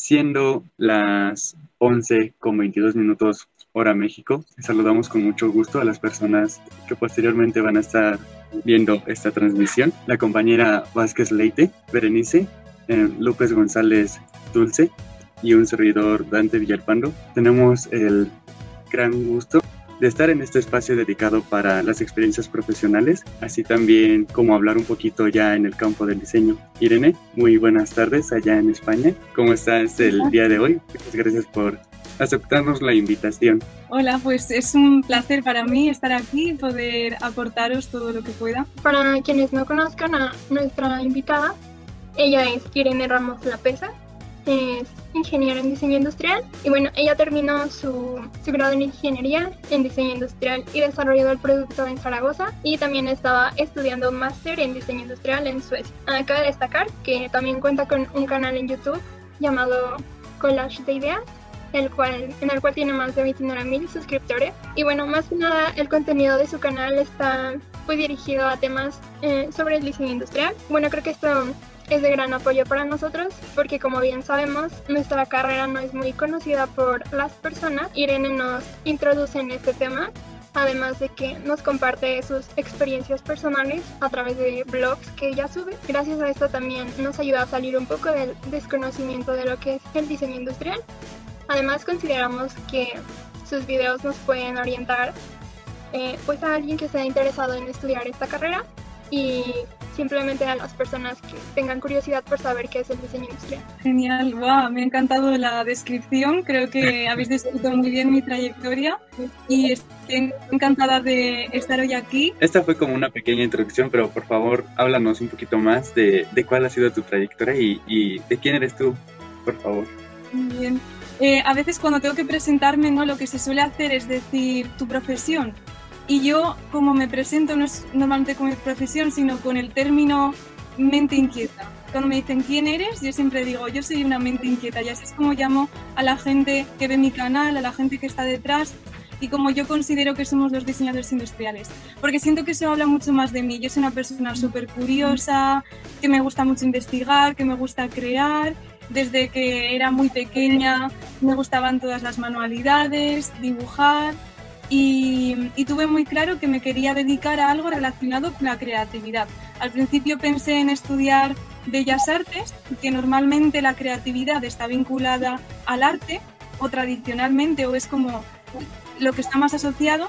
siendo las 11 con 22 minutos hora México. Saludamos con mucho gusto a las personas que posteriormente van a estar viendo esta transmisión. La compañera Vázquez Leite, Berenice, eh, López González Dulce y un servidor Dante Villalpando. Tenemos el gran gusto de estar en este espacio dedicado para las experiencias profesionales, así también como hablar un poquito ya en el campo del diseño. Irene, muy buenas tardes allá en España. ¿Cómo estás el día de hoy? Muchas gracias por aceptarnos la invitación. Hola, pues es un placer para mí estar aquí y poder aportaros todo lo que pueda. Para quienes no conozcan a nuestra invitada, ella es Irene Ramos La Pesa, es ingeniera en diseño industrial y bueno, ella terminó su, su, grado en ingeniería en diseño industrial y desarrollo del producto en Zaragoza y también estaba estudiando un máster en diseño industrial en Suecia. Acaba de destacar que también cuenta con un canal en YouTube llamado Collage de Ideas el cual, en el cual tiene más de 29 mil suscriptores. Y bueno, más que nada el contenido de su canal está muy dirigido a temas eh, sobre el diseño industrial. Bueno, creo que esto es de gran apoyo para nosotros porque como bien sabemos nuestra carrera no es muy conocida por las personas. Irene nos introduce en este tema además de que nos comparte sus experiencias personales a través de blogs que ella sube. Gracias a esto también nos ayuda a salir un poco del desconocimiento de lo que es el diseño industrial. Además consideramos que sus videos nos pueden orientar eh, pues a alguien que esté interesado en estudiar esta carrera y simplemente a las personas que tengan curiosidad por saber qué es el diseño industrial. Genial, wow, me ha encantado la descripción, creo que habéis descrito muy bien mi trayectoria y estoy encantada de estar hoy aquí. Esta fue como una pequeña introducción, pero por favor háblanos un poquito más de, de cuál ha sido tu trayectoria y, y, de quién eres tú, por favor. Muy bien. Eh, a veces cuando tengo que presentarme, ¿no? lo que se suele hacer es decir tu profesión y yo, como me presento, no es normalmente con mi profesión, sino con el término mente inquieta. Cuando me dicen quién eres, yo siempre digo, yo soy una mente inquieta. Y así es como llamo a la gente que ve mi canal, a la gente que está detrás y como yo considero que somos los diseñadores industriales. Porque siento que eso habla mucho más de mí. Yo soy una persona súper curiosa, que me gusta mucho investigar, que me gusta crear. Desde que era muy pequeña me gustaban todas las manualidades, dibujar y, tuve muy claro que me quería dedicar a algo relacionado con la creatividad. Al principio pensé en estudiar bellas artes, que normalmente la creatividad está vinculada al arte o tradicionalmente o es como lo que está más asociado,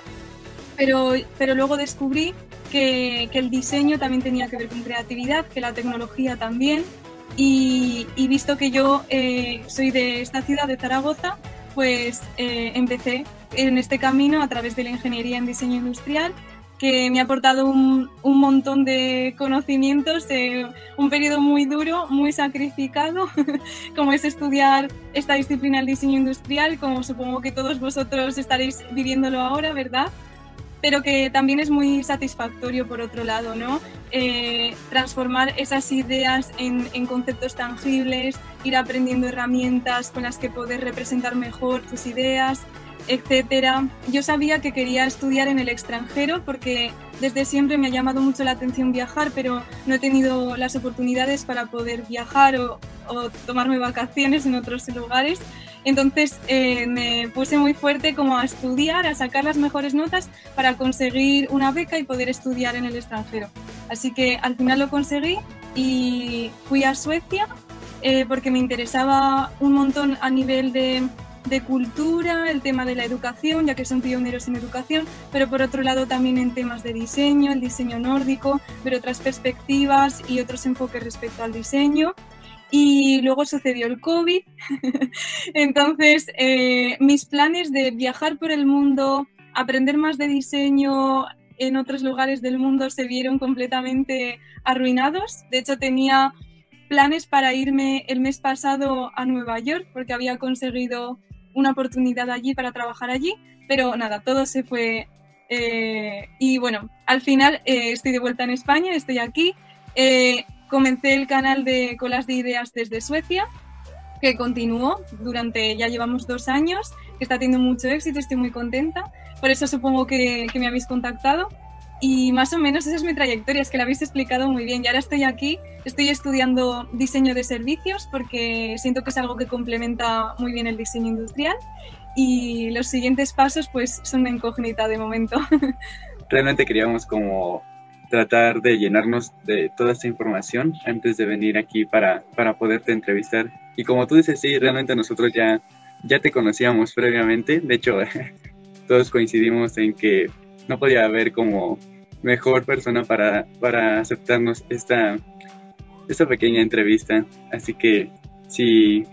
pero, pero luego descubrí que, que, el diseño también tenía que ver con creatividad, que la tecnología también. Y, visto que yo eh, soy de esta ciudad de Zaragoza, pues eh, empecé en este camino a través de la ingeniería en diseño industrial que me ha aportado un, un montón de conocimientos, eh, un periodo muy duro, muy sacrificado, como es estudiar esta disciplina del diseño industrial, como supongo que todos vosotros estaréis viviéndolo ahora, ¿verdad? Pero que también es muy satisfactorio por otro lado, ¿no? Eh, transformar esas ideas en, en conceptos tangibles, ir aprendiendo herramientas con las que poder representar mejor tus ideas, etcétera. Yo sabía que quería estudiar en el extranjero porque desde siempre me ha llamado mucho la atención viajar, pero no he tenido las oportunidades para poder viajar o, tomarme vacaciones en otros lugares. Entonces eh, me puse muy fuerte como a estudiar, a sacar las mejores notas para conseguir una beca y poder estudiar en el extranjero. Así que al final lo conseguí y fui a Suecia eh, porque me interesaba un montón a nivel de de cultura, el tema de la educación, ya que son pioneros en educación, pero por otro lado también en temas de diseño, el diseño nórdico, ver otras perspectivas y otros enfoques respecto al diseño. Y luego sucedió el COVID, entonces eh, mis planes de viajar por el mundo, aprender más de diseño en otros lugares del mundo se vieron completamente arruinados. De hecho, tenía planes para irme el mes pasado a Nueva York porque había conseguido una oportunidad allí para trabajar allí, pero nada, todo se fue. Eh, y bueno, al final eh, estoy de vuelta en España, estoy aquí. Eh, comencé el canal de Colas de Ideas desde Suecia, que continuó durante, ya llevamos dos años, que está teniendo mucho éxito, estoy muy contenta. Por eso supongo que, que me habéis contactado. Y más o menos esa es mi trayectoria, es que la habéis explicado muy bien. Y ahora estoy aquí, estoy estudiando diseño de servicios porque siento que es algo que complementa muy bien el diseño industrial. Y los siguientes pasos pues son una incógnita de momento. Realmente queríamos como tratar de llenarnos de toda esta información antes de venir aquí para, para poderte entrevistar. Y como tú dices, sí, realmente nosotros ya, ya te conocíamos previamente. De hecho, todos coincidimos en que no podía haber como mejor persona para, para aceptarnos esta, esta pequeña entrevista. Así que si,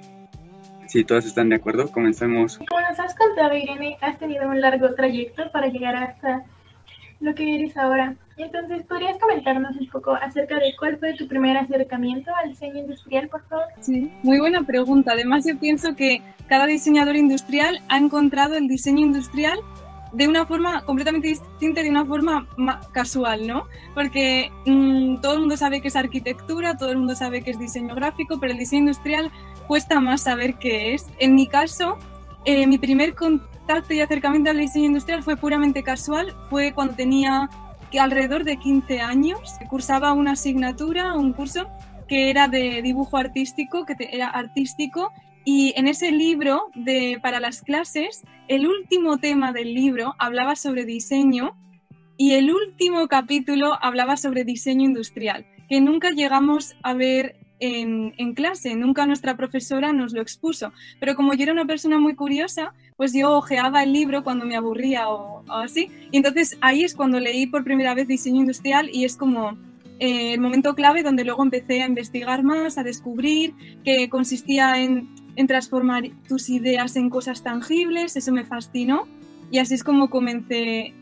si todos están de acuerdo, comenzamos. Como nos has contado, Irene, has tenido un largo trayecto para llegar hasta lo que eres ahora. Entonces, ¿podrías comentarnos un poco acerca de cuál fue tu primer acercamiento al diseño industrial, por favor? Sí, muy buena pregunta. Además, yo pienso que cada diseñador industrial ha encontrado el diseño industrial de una forma completamente distinta, de una forma casual, ¿no? Porque mm, todo el mundo sabe que es arquitectura, todo el mundo sabe que es diseño gráfico, pero el diseño industrial cuesta más saber qué es. En mi caso, eh, mi primer contacto y acercamiento al diseño industrial fue puramente casual, fue cuando tenía que alrededor de 15 años, cursaba una asignatura, un curso que era de dibujo artístico, que era artístico y en ese libro de, para las clases, el último tema del libro hablaba sobre diseño y el último capítulo hablaba sobre diseño industrial, que nunca llegamos a ver en, en, clase, nunca nuestra profesora nos lo expuso. Pero como yo era una persona muy curiosa, pues yo ojeaba el libro cuando me aburría o, o así. Y entonces ahí es cuando leí por primera vez diseño industrial y es como eh, el momento clave donde luego empecé a investigar más, a descubrir que consistía en en transformar tus ideas en cosas tangibles, eso me fascinó y así es como comencé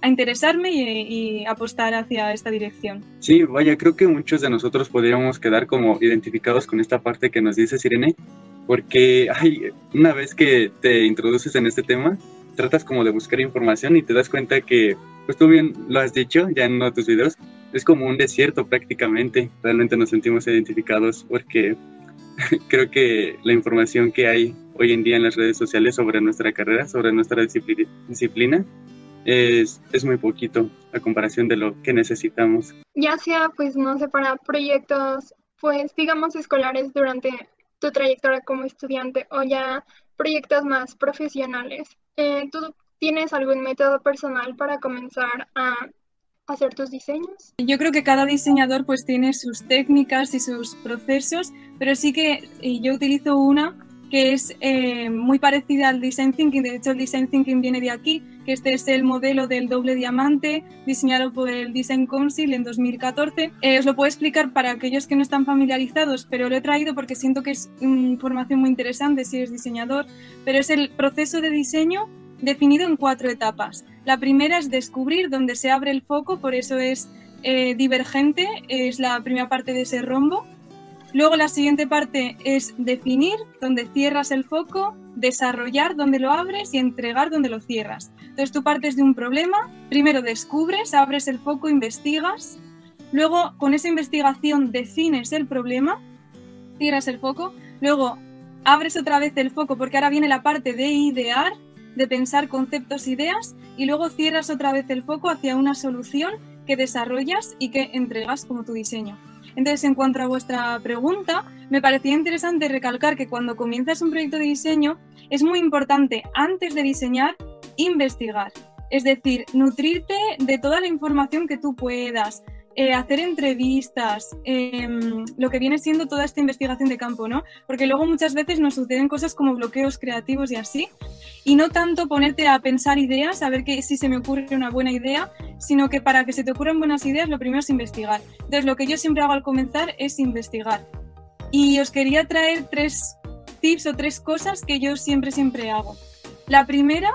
a interesarme y, apostar hacia esta dirección. Sí, vaya, creo que muchos de nosotros podríamos quedar como identificados con esta parte que nos dice Sirene, porque ay, una vez que te introduces en este tema, tratas como de buscar información y te das cuenta que, pues tú bien lo has dicho ya en uno de tus videos, es como un desierto prácticamente. Realmente nos sentimos identificados porque creo que la información que hay hoy en día en las redes sociales sobre nuestra carrera, sobre nuestra disciplina, es, es, muy poquito a comparación de lo que necesitamos. Ya sea, pues, no sé, para proyectos, pues, digamos, escolares durante tu trayectoria como estudiante o ya proyectos más profesionales. Eh, ¿Tú tienes algún método personal para comenzar a hacer tus diseños? Yo creo que cada diseñador pues tiene sus técnicas y sus procesos, pero sí que yo utilizo una que es eh, muy parecida al Design Thinking, de hecho el Design Thinking viene de aquí, que este es el modelo del doble diamante diseñado por el Design Council en 2014. Eh, os lo puedo explicar para aquellos que no están familiarizados, pero lo he traído porque siento que es información muy interesante si eres diseñador, pero es el proceso de diseño definido en cuatro etapas. La primera es descubrir dónde se abre el foco, por eso es eh, divergente, es la primera parte de ese rombo. Luego la siguiente parte es definir dónde cierras el foco, desarrollar dónde lo abres y entregar dónde lo cierras. Entonces tú partes de un problema, primero descubres, abres el foco, investigas, luego con esa investigación defines el problema, cierras el foco, luego abres otra vez el foco porque ahora viene la parte de idear de pensar conceptos, ideas y luego cierras otra vez el foco hacia una solución que desarrollas y que entregas como tu diseño. Entonces, en cuanto a vuestra pregunta, me parecía interesante recalcar que cuando comienzas un proyecto de diseño es muy importante, antes de diseñar, investigar. Es decir, nutrirte de toda la información que tú puedas, eh, hacer entrevistas, em, lo que viene siendo toda esta investigación de campo, ¿no? Porque luego muchas veces nos suceden cosas como bloqueos creativos y así, y no tanto ponerte a pensar ideas, a ver que, si se me ocurre una buena idea, sino que para que se te ocurran buenas ideas, lo primero es investigar. Entonces, lo que yo siempre hago al comenzar es investigar. Y os quería traer tres tips o tres cosas que yo siempre, siempre hago. La primera,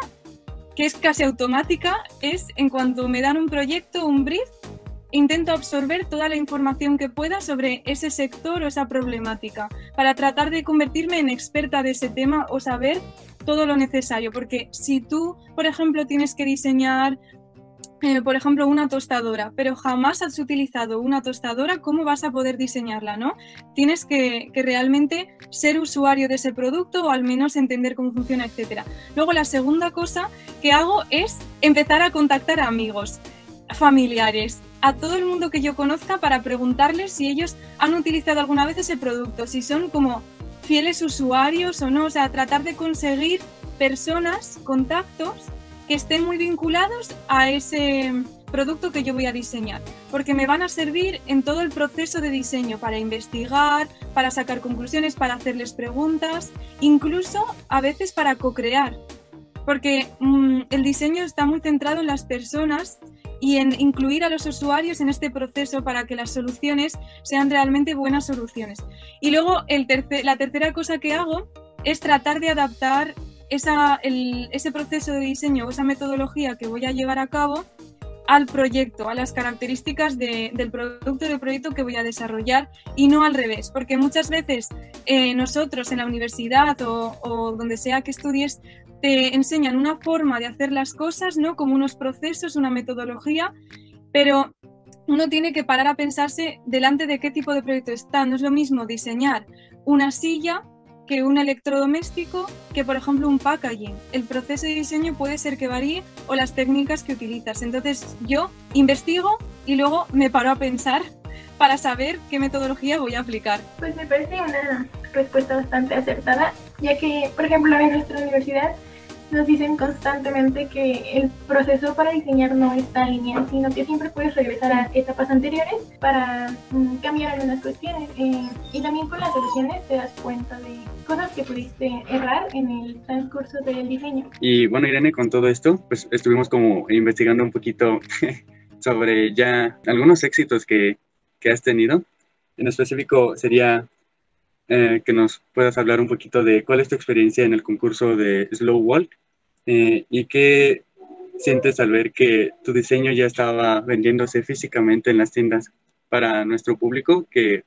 que es casi automática, es en cuanto me dan un proyecto, un brief, intento absorber toda la información que pueda sobre ese sector o esa problemática para tratar de convertirme en experta de ese tema o saber todo lo necesario. Porque si tú, por ejemplo, tienes que diseñar, eh, por ejemplo, una tostadora, pero jamás has utilizado una tostadora, ¿cómo vas a poder diseñarla? ¿no? Tienes que, que realmente ser usuario de ese producto o al menos entender cómo funciona, etc. Luego, la segunda cosa que hago es empezar a contactar a amigos familiares, a todo el mundo que yo conozca para preguntarles si ellos han utilizado alguna vez ese producto, si son como fieles usuarios o no, o sea, tratar de conseguir personas, contactos que estén muy vinculados a ese producto que yo voy a diseñar, porque me van a servir en todo el proceso de diseño para investigar, para sacar conclusiones, para hacerles preguntas, incluso a veces para co-crear, porque mm, el diseño está muy centrado en las personas y en incluir a los usuarios en este proceso para que las soluciones sean realmente buenas soluciones. Y luego el la tercera cosa que hago es tratar de adaptar esa, ese proceso de diseño o esa metodología que voy a llevar a cabo al proyecto, a las características del producto del proyecto que voy a desarrollar y no al revés, porque muchas veces eh, nosotros en la universidad o, o, donde sea que estudies te enseñan una forma de hacer las cosas, ¿no? Como unos procesos, una metodología, pero uno tiene que parar a pensarse delante de qué tipo de proyecto está. No es lo mismo diseñar una silla que un electrodoméstico que, por ejemplo, un packaging. El proceso de diseño puede ser que varíe o las técnicas que utilizas. Entonces yo investigo y luego me paro a pensar para saber qué metodología voy a aplicar. Pues me parece una respuesta bastante acertada, ya que, por ejemplo, en nuestra universidad nos dicen constantemente que el proceso para diseñar no está lineal, sino que siempre puedes regresar a etapas anteriores para mm, cambiar algunas cuestiones. Eh, y también con las soluciones te das cuenta de cosas que pudiste errar en el transcurso del diseño. Y bueno, Irene, con todo esto, pues estuvimos como investigando un poquito sobre ya algunos éxitos que, que has tenido. En específico sería eh, que nos puedas hablar un poquito de cuál es tu experiencia en el concurso de Slow Walk eh, y qué sientes al ver que tu diseño ya estaba vendiéndose físicamente en las tiendas para nuestro público que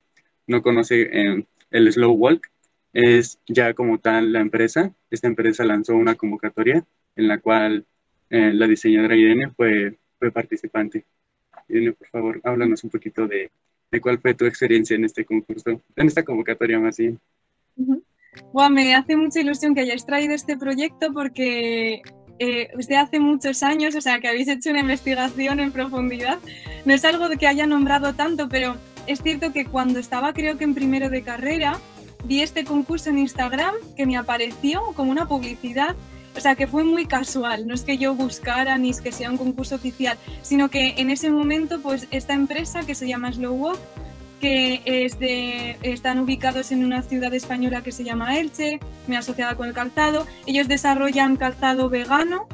no conoce eh, el Slow Walk. Es ya como tal la empresa. Esta empresa lanzó una convocatoria en la cual la diseñadora Irene fue, fue participante. Irene, por favor, háblanos un poquito de, cuál fue tu experiencia en este concurso, en esta convocatoria más bien. me hace mucha ilusión que hayáis traído este proyecto porque eh, desde hace muchos años, o sea, que habéis hecho una investigación en profundidad. No es algo de que haya nombrado tanto, pero es cierto que cuando estaba creo que en primero de carrera, vi este concurso en Instagram que me apareció como una publicidad o sea, que fue muy casual, no es que yo buscara ni es que sea un concurso oficial, sino que en ese momento, pues esta empresa que se llama Slow Walk, que están ubicados en una ciudad española que se llama Elche, me asociada con el calzado, ellos desarrollan calzado vegano,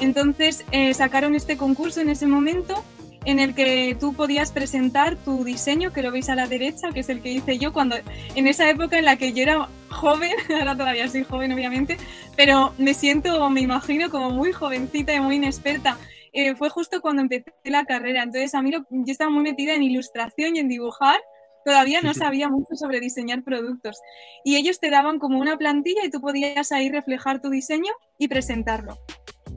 entonces eh, sacaron este concurso en ese momento en el que tú podías presentar tu diseño, que lo veis a la derecha, que es el que hice yo cuando en esa época en la que yo era joven, ahora todavía soy joven obviamente, pero me siento, me imagino como muy jovencita y muy inexperta. Eh, fue justo cuando empecé la carrera, entonces a mí yo estaba muy metida en ilustración y en dibujar, todavía no sabía mucho sobre diseñar productos. Y ellos te daban como una plantilla y tú podías ahí reflejar tu diseño y presentarlo.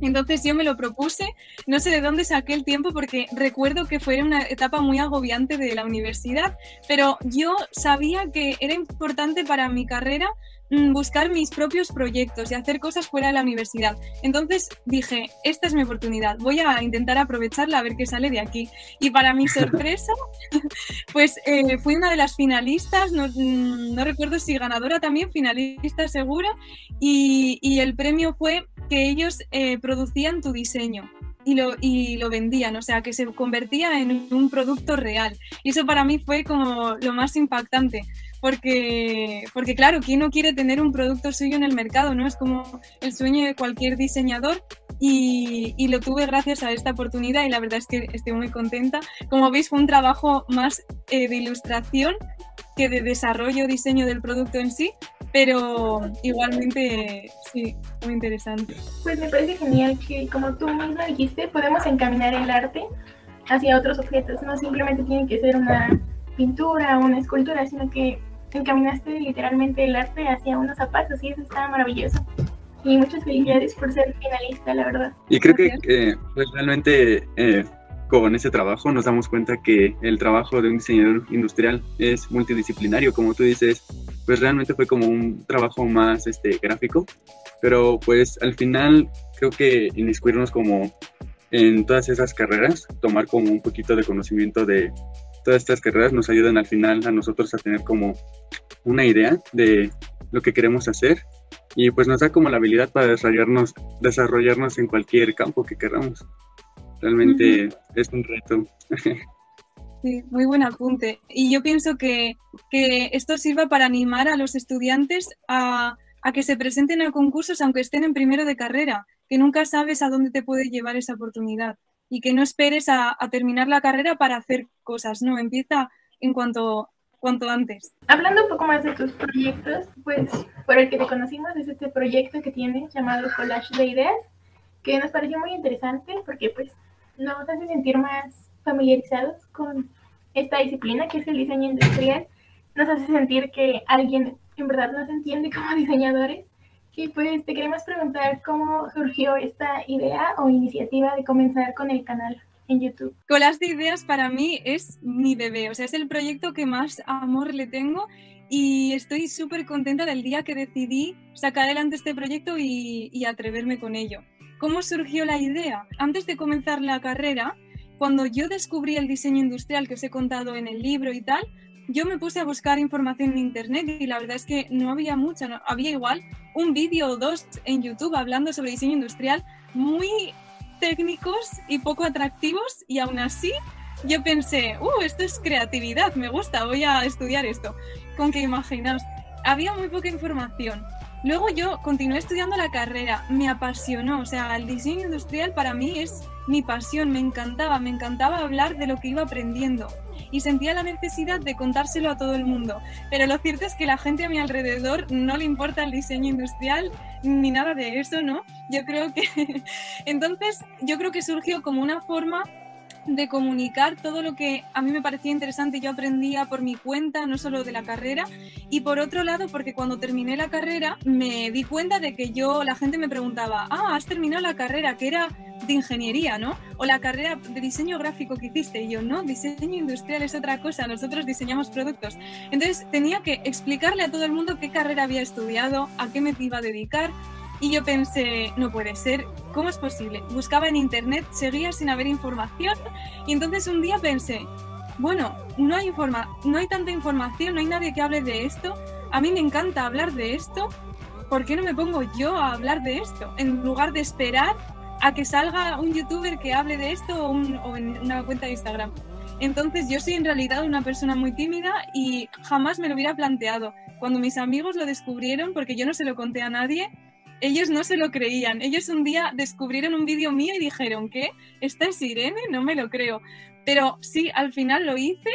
Entonces yo me lo propuse, no sé de dónde saqué el tiempo porque recuerdo que fue una etapa muy agobiante de la universidad, pero yo sabía que era importante para mi carrera mm, buscar mis propios proyectos y hacer cosas fuera de la universidad. Entonces dije, esta es mi oportunidad, voy a intentar aprovecharla a ver qué sale de aquí. Y para mi sorpresa, pues eh, fui una de las finalistas, no, mm, no, recuerdo si ganadora también, finalista seguro, y, y el premio fue que ellos eh, producían tu diseño y lo, y lo vendían, o sea, que se convertía en un producto real. Y eso para mí fue como lo más impactante, porque, porque claro, ¿quién no quiere tener un producto suyo en el mercado? ¿no? Es como el sueño de cualquier diseñador y, y, lo tuve gracias a esta oportunidad y la verdad es que estoy muy contenta. Como veis, fue un trabajo más eh, de ilustración que de desarrollo, diseño del producto en sí, pero igualmente sí, muy interesante. Pues me parece genial que, como tú mismo dijiste, podemos encaminar el arte hacia otros objetos, no simplemente tiene que ser una pintura o una escultura, sino que encaminaste literalmente el arte hacia unos zapatos y eso está maravilloso. Y muchas felicidades por ser finalista, la verdad. Y creo que eh, pues realmente eh, con ese trabajo nos damos cuenta que el trabajo de un diseñador industrial es multidisciplinario, como tú dices, pues realmente fue como un trabajo más este, gráfico, pero pues al final creo que inmiscuirnos como en todas esas carreras, tomar como un poquito de conocimiento de todas estas carreras nos ayudan al final a nosotros a tener como una idea de lo que queremos hacer y pues nos da como la habilidad para desarrollarnos, desarrollarnos en cualquier campo que queramos. Realmente es un reto. Sí, muy buen apunte. Y yo pienso que, que esto sirva para animar a los estudiantes a, a, que se presenten a concursos aunque estén en primero de carrera, que nunca sabes a dónde te puede llevar esa oportunidad y que no esperes a, a terminar la carrera para hacer cosas, no, empieza en cuanto, cuanto antes. Hablando un poco más de tus proyectos, pues por el que te conocimos es este proyecto que tienes llamado Collage de Ideas, que nos pareció muy interesante porque pues nos hace sentir más familiarizados con esta disciplina que es el diseño industrial. Nos hace sentir que alguien en verdad nos entiende como diseñadores. Y pues te queremos preguntar cómo surgió esta idea o iniciativa de comenzar con el canal en YouTube. Colas de Ideas para mí es mi bebé, o sea, es el proyecto que más amor le tengo y estoy súper contenta del día que decidí sacar adelante este proyecto y, atreverme con ello. ¿Cómo surgió la idea? Antes de comenzar la carrera, cuando yo descubrí el diseño industrial que os he contado en el libro y tal, yo me puse a buscar información en internet y la verdad es que no había mucha, no, había igual un vídeo o dos en YouTube hablando sobre diseño industrial muy técnicos y poco atractivos y aún así yo pensé, uh, esto es creatividad, me gusta, voy a estudiar esto. Con que imaginaos, había muy poca información. Luego yo continué estudiando la carrera, me apasionó, o sea, el diseño industrial para mí es mi pasión, me encantaba, me encantaba hablar de lo que iba aprendiendo y sentía la necesidad de contárselo a todo el mundo. Pero lo cierto es que la gente a mi alrededor no le importa el diseño industrial ni nada de eso, ¿no? Yo creo que entonces yo creo que surgió como una forma de comunicar todo lo que a mí me parecía interesante yo aprendía por mi cuenta, no solo de la carrera, y por otro lado, porque cuando terminé la carrera me di cuenta de que yo, la gente me preguntaba, ah, has terminado la carrera, que era de ingeniería, ¿no? O la carrera de diseño gráfico que hiciste, y yo, no, diseño industrial es otra cosa, nosotros diseñamos productos. Entonces tenía que explicarle a todo el mundo qué carrera había estudiado, a qué me iba a dedicar, y yo pensé, no puede ser, ¿cómo es posible? Buscaba en internet, seguía sin haber información y entonces un día pensé, bueno, no hay, informa no hay tanta información, no hay nadie que hable de esto, a mí me encanta hablar de esto, ¿por qué no me pongo yo a hablar de esto? En lugar de esperar a que salga un youtuber que hable de esto o, o en una cuenta de Instagram. Entonces yo soy en realidad una persona muy tímida y jamás me lo hubiera planteado. Cuando mis amigos lo descubrieron, porque yo no se lo conté a nadie, ellos no se lo creían. Ellos un día descubrieron un vídeo mío y dijeron, ¿qué? ¿Esta es Irene? No me lo creo. Pero sí, al final lo hice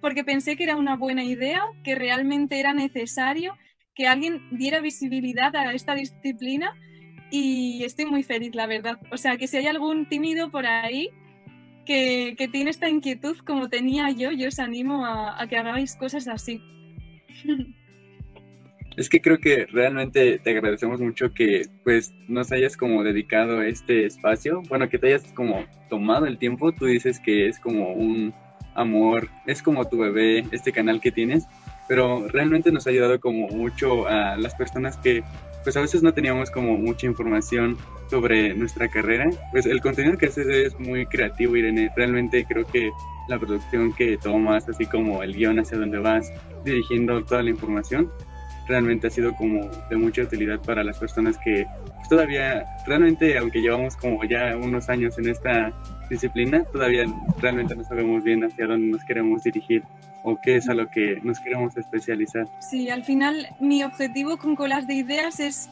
porque pensé que era una buena idea, que realmente era necesario que alguien diera visibilidad a esta disciplina y estoy muy feliz, la verdad. O sea, que si hay algún tímido por ahí que, que tiene esta inquietud como tenía yo, yo os animo a, a que hagáis cosas así. Es que creo que realmente te agradecemos mucho que pues nos hayas como dedicado este espacio, bueno, que te hayas como tomado el tiempo, tú dices que es como un amor, es como tu bebé, este canal que tienes, pero realmente nos ha ayudado como mucho a las personas que pues a veces no teníamos como mucha información sobre nuestra carrera. Pues el contenido que haces es muy creativo, Irene. Realmente creo que la producción que tomas, así como el guion hacia donde vas dirigiendo toda la información, realmente ha sido como de mucha utilidad para las personas que todavía, realmente, aunque llevamos como ya unos años en esta disciplina, todavía realmente no sabemos bien hacia dónde nos queremos dirigir o qué es a lo que nos queremos especializar. Sí, al final mi objetivo con Colas de Ideas es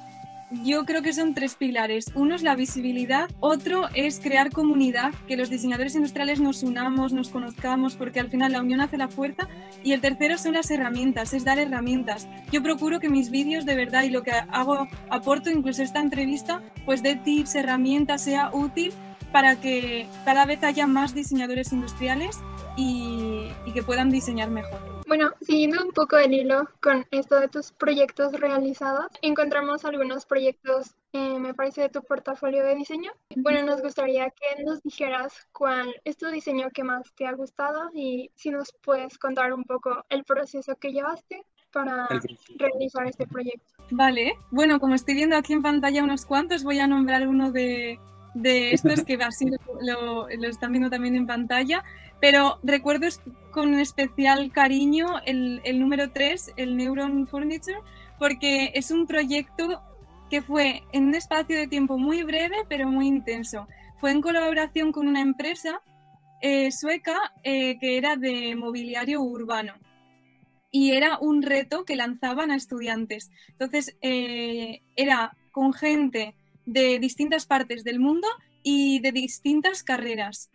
yo creo que son tres pilares. Uno es la visibilidad, otro es crear comunidad, que los diseñadores industriales nos unamos, nos conozcamos, porque al final la unión hace la fuerza. Y el tercero son las herramientas, es dar herramientas. Yo procuro que mis vídeos de verdad y lo que hago, aporto incluso esta entrevista, pues de tips, herramientas, sea útil para que cada vez haya más diseñadores industriales y que puedan diseñar mejor. Bueno, siguiendo un poco el hilo con esto de tus proyectos realizados, encontramos algunos proyectos, eh, me parece, de tu portafolio de diseño. Bueno, nos gustaría que nos dijeras cuál es tu diseño que más te ha gustado y si nos puedes contar un poco el proceso que llevaste para realizar este proyecto. Vale, bueno, como estoy viendo aquí en pantalla unos cuantos, voy a nombrar uno de, de estos que así lo, lo, están viendo también en pantalla, pero recuerdo con especial cariño el, el número 3, el Neuron Furniture, porque es un proyecto que fue en un espacio de tiempo muy breve, pero muy intenso. Fue en colaboración con una empresa eh, sueca eh, que era de mobiliario urbano y era un reto que lanzaban a estudiantes. Entonces, eh, era con gente de distintas partes del mundo y de distintas carreras.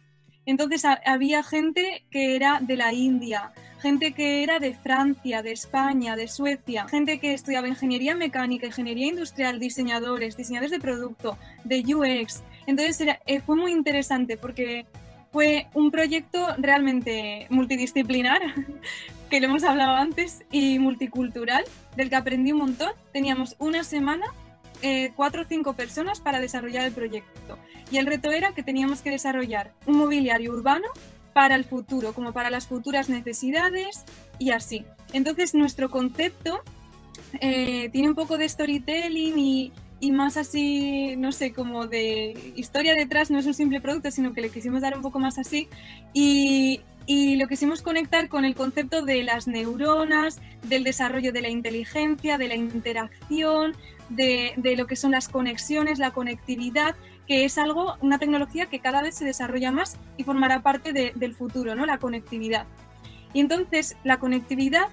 Entonces había gente que era de la India, gente que era de Francia, de España, de Suecia, gente que estudiaba ingeniería mecánica, ingeniería industrial, diseñadores, diseñadores de producto, de UX. Entonces eh, fue muy interesante porque fue un proyecto realmente multidisciplinar, que lo hemos hablado antes, y multicultural, del que aprendí un montón. Teníamos una semana, eh, cuatro o cinco personas para desarrollar el proyecto. Y el reto era que teníamos que desarrollar un mobiliario urbano para el futuro, como para las futuras necesidades y así. Entonces nuestro concepto eh, tiene un poco de storytelling y, y más así, no sé, como de historia detrás, no es un simple producto, sino que le quisimos dar un poco más así. Y, y lo quisimos conectar con el concepto de las neuronas, del desarrollo de la inteligencia, de la interacción, de, de, lo que son las conexiones, la conectividad, que es algo, una tecnología que cada vez se desarrolla más y formará parte de, del futuro, ¿no? La conectividad. Y entonces la conectividad,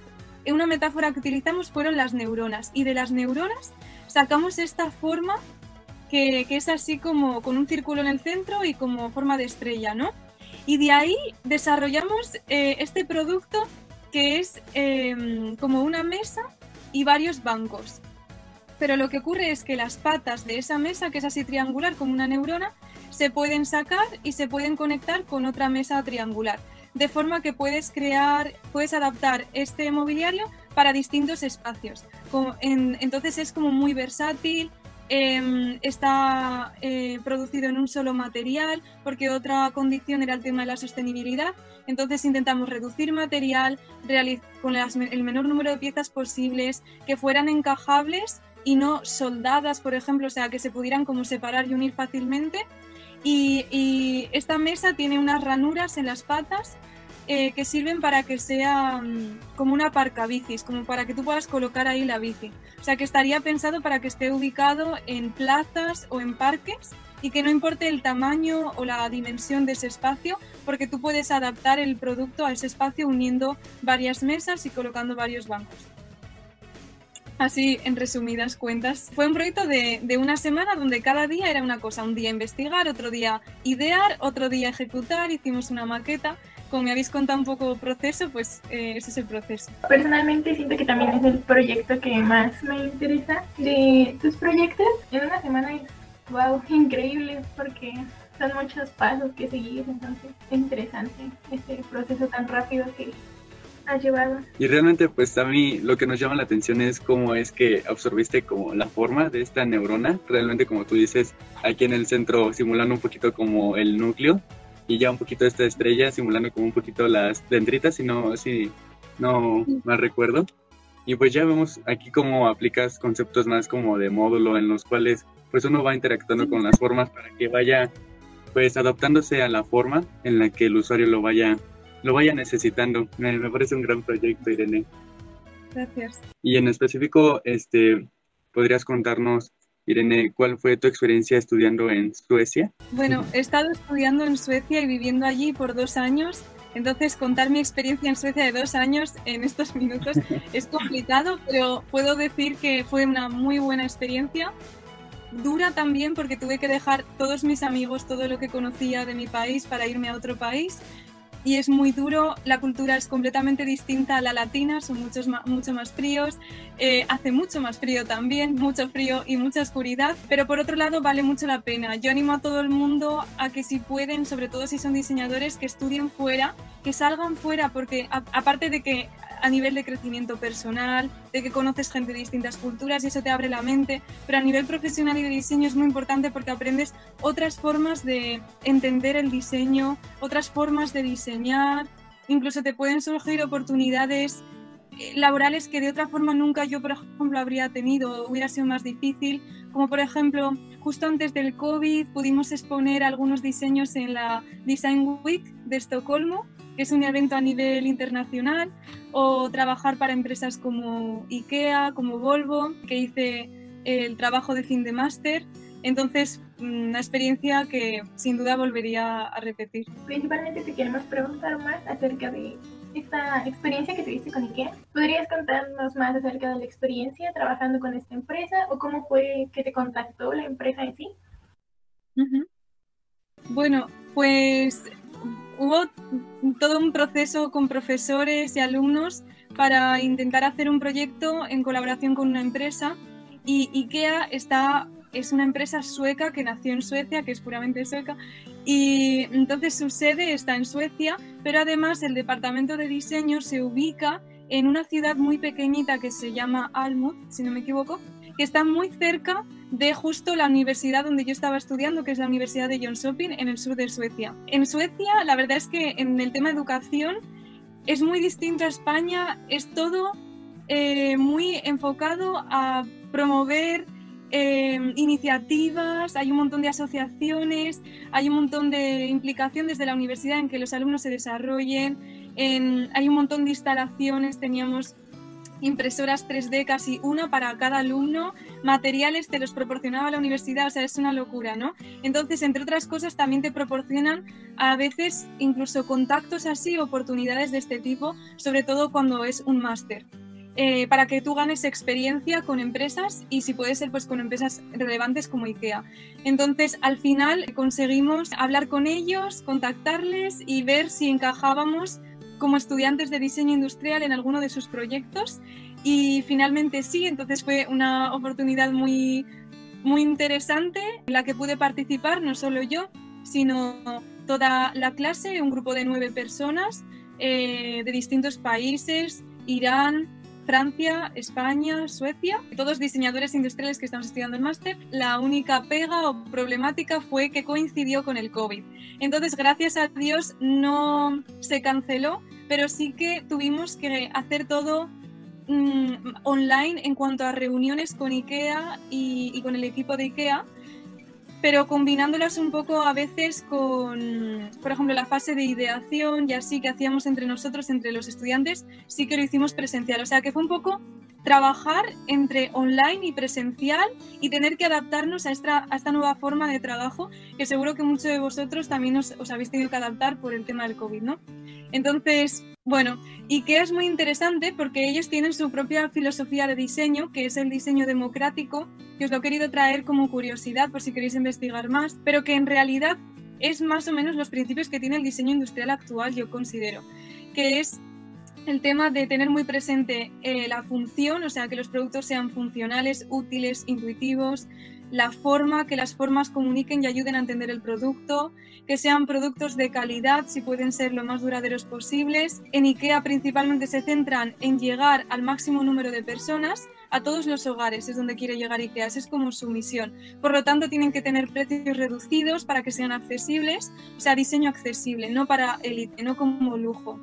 una metáfora que utilizamos fueron las neuronas. Y de las neuronas sacamos esta forma que, es así como con un círculo en el centro y como forma de estrella, ¿no? Y de ahí desarrollamos eh, este producto que es em, como una mesa y varios bancos. Pero lo que ocurre es que las patas de esa mesa, que es así triangular como una neurona, se pueden sacar y se pueden conectar con otra mesa triangular. De forma que puedes crear, puedes adaptar este mobiliario para distintos espacios. entonces es como muy versátil, em, está eh, producido en un solo material, porque otra condición era el tema de la sostenibilidad. Entonces intentamos reducir material con el menor número de piezas posibles, que fueran encajables y no soldadas, por ejemplo, o sea, que se pudieran como separar y unir fácilmente. Y, y esta mesa tiene unas ranuras en las patas eh, que sirven para que sea mm, como una parca bicis, como para que tú puedas colocar ahí la bici. O sea, que estaría pensado para que esté ubicado en plazas o en parques y que no importe el tamaño o la dimensión de ese espacio, porque tú puedes adaptar el producto a ese espacio uniendo varias mesas y colocando varios bancos. Así, en resumidas cuentas, fue un proyecto de, de, una semana donde cada día era una cosa, un día investigar, otro día idear, otro día ejecutar, hicimos una maqueta como me habéis contado un poco el proceso, pues eh, ese es el proceso. Personalmente siento que también es el proyecto que más me interesa de tus proyectos. En una semana es, wow, increíble porque son muchos pasos que seguir, entonces es interesante este proceso tan rápido que has llevado. Y realmente pues a mí lo que nos llama la atención es cómo es que absorbiste como la forma de esta neurona, realmente como tú dices, aquí en el centro simulando un poquito como el núcleo y ya un poquito esta estrella simulando como un poquito las dendritas, si no, si no mal recuerdo. Y pues ya vemos aquí cómo aplicas conceptos más como de módulo en los cuales pues uno va interactuando con las formas para que vaya pues adaptándose a la forma en la que el usuario lo vaya lo vaya necesitando. Me, me parece un gran proyecto, Irene. Gracias. Y en específico, este, ¿podrías contarnos Irene, ¿cuál fue tu experiencia estudiando en Suecia? Bueno, he estado estudiando en Suecia y viviendo allí por dos años. Entonces, contar mi experiencia en Suecia de dos años en estos minutos es complicado, pero puedo decir que fue una muy buena experiencia. Dura también porque tuve que dejar todos mis amigos, todo lo que conocía de mi país para irme a otro país y es muy duro, la cultura es completamente distinta a la latina, son muchos mucho más fríos, eh, hace mucho más frío también, mucho frío y mucha oscuridad, pero por otro lado vale mucho la pena. Yo animo a todo el mundo a que si pueden, sobre todo si son diseñadores, que estudien fuera, que salgan fuera, porque aparte de que a nivel de crecimiento personal, de que conoces gente de distintas culturas y eso te abre la mente, pero a nivel profesional y de diseño es muy importante porque aprendes otras formas de entender el diseño, otras formas de diseñar, incluso te pueden surgir oportunidades laborales que de otra forma nunca yo, por ejemplo, habría tenido, hubiera sido más difícil, como por ejemplo, justo antes del COVID pudimos exponer algunos diseños en la Design Week de Estocolmo, que es un evento a nivel internacional, o trabajar para empresas como IKEA, como Volvo, que hice el trabajo de fin de máster. Entonces, mm, una experiencia que sin duda volvería a repetir. Principalmente te queremos preguntar más acerca de esta experiencia que tuviste con IKEA. ¿Podrías contarnos más acerca de la experiencia trabajando con esta empresa o cómo fue que te contactó la empresa en sí? Bueno, pues hubo todo un proceso con profesores y alumnos para intentar hacer un proyecto en colaboración con una empresa. Y IKEA está es una empresa sueca que nació en Suecia, que es puramente sueca, y entonces su sede está en Suecia, pero además el departamento de diseño se ubica en una ciudad muy pequeñita que se llama Almut, si no me equivoco, que está muy cerca de justo la universidad donde yo estaba estudiando, que es la Universidad de Jönköping, en el sur de Suecia. En Suecia, la verdad es que en el tema educación es muy distinto a España, es todo eh, muy enfocado a promover Em, iniciativas, hay un montón de asociaciones, hay un montón de implicación desde la universidad en que los alumnos se desarrollen, hay un montón de instalaciones, teníamos impresoras 3D casi una para cada alumno, materiales te los proporcionaba la universidad, o sea, es una locura, ¿no? Entonces, entre otras cosas, también te proporcionan a veces incluso contactos así, oportunidades de este tipo, sobre todo cuando es un máster. Eh, para que tú ganes experiencia con empresas y si puede ser pues con empresas relevantes como IKEA. Entonces al final conseguimos hablar con ellos, contactarles y ver si encajábamos como estudiantes de diseño industrial en alguno de sus proyectos y finalmente sí, entonces fue una oportunidad muy, muy interesante en la que pude participar no solo yo, sino toda la clase, un grupo de nueve personas eh, de distintos países, Irán, Francia, España, Suecia, todos diseñadores industriales que estamos estudiando el máster. La única pega o problemática fue que coincidió con el COVID. Entonces, gracias a Dios no se canceló, pero sí que tuvimos que hacer todo mm, online en cuanto a reuniones con IKEA y, y con el equipo de IKEA pero combinándolas un poco a veces con, por ejemplo, la fase de ideación y así que hacíamos entre nosotros, entre los estudiantes, sí que lo hicimos presencial. O sea que fue un poco trabajar entre online y presencial y tener que adaptarnos a esta, a esta nueva forma de trabajo que seguro que muchos de vosotros también os, habéis tenido que adaptar por el tema del COVID, ¿no? Entonces, bueno, y que es muy interesante porque ellos tienen su propia filosofía de diseño, que es el diseño democrático, que os lo he querido traer como curiosidad por si queréis investigar más, pero que en realidad es más o menos los principios que tiene el diseño industrial actual, yo considero, que es el tema de tener muy presente eh, la función, o sea, que los productos sean funcionales, útiles, intuitivos, la forma, que las formas comuniquen y ayuden a entender el producto, que sean productos de calidad, si pueden ser lo más duraderos posibles. En IKEA principalmente se centran en llegar al máximo número de personas, a todos los hogares es donde quiere llegar IKEA, es como su misión. Por lo tanto, tienen que tener precios reducidos para que sean accesibles, o sea, diseño accesible, no para élite, no como lujo.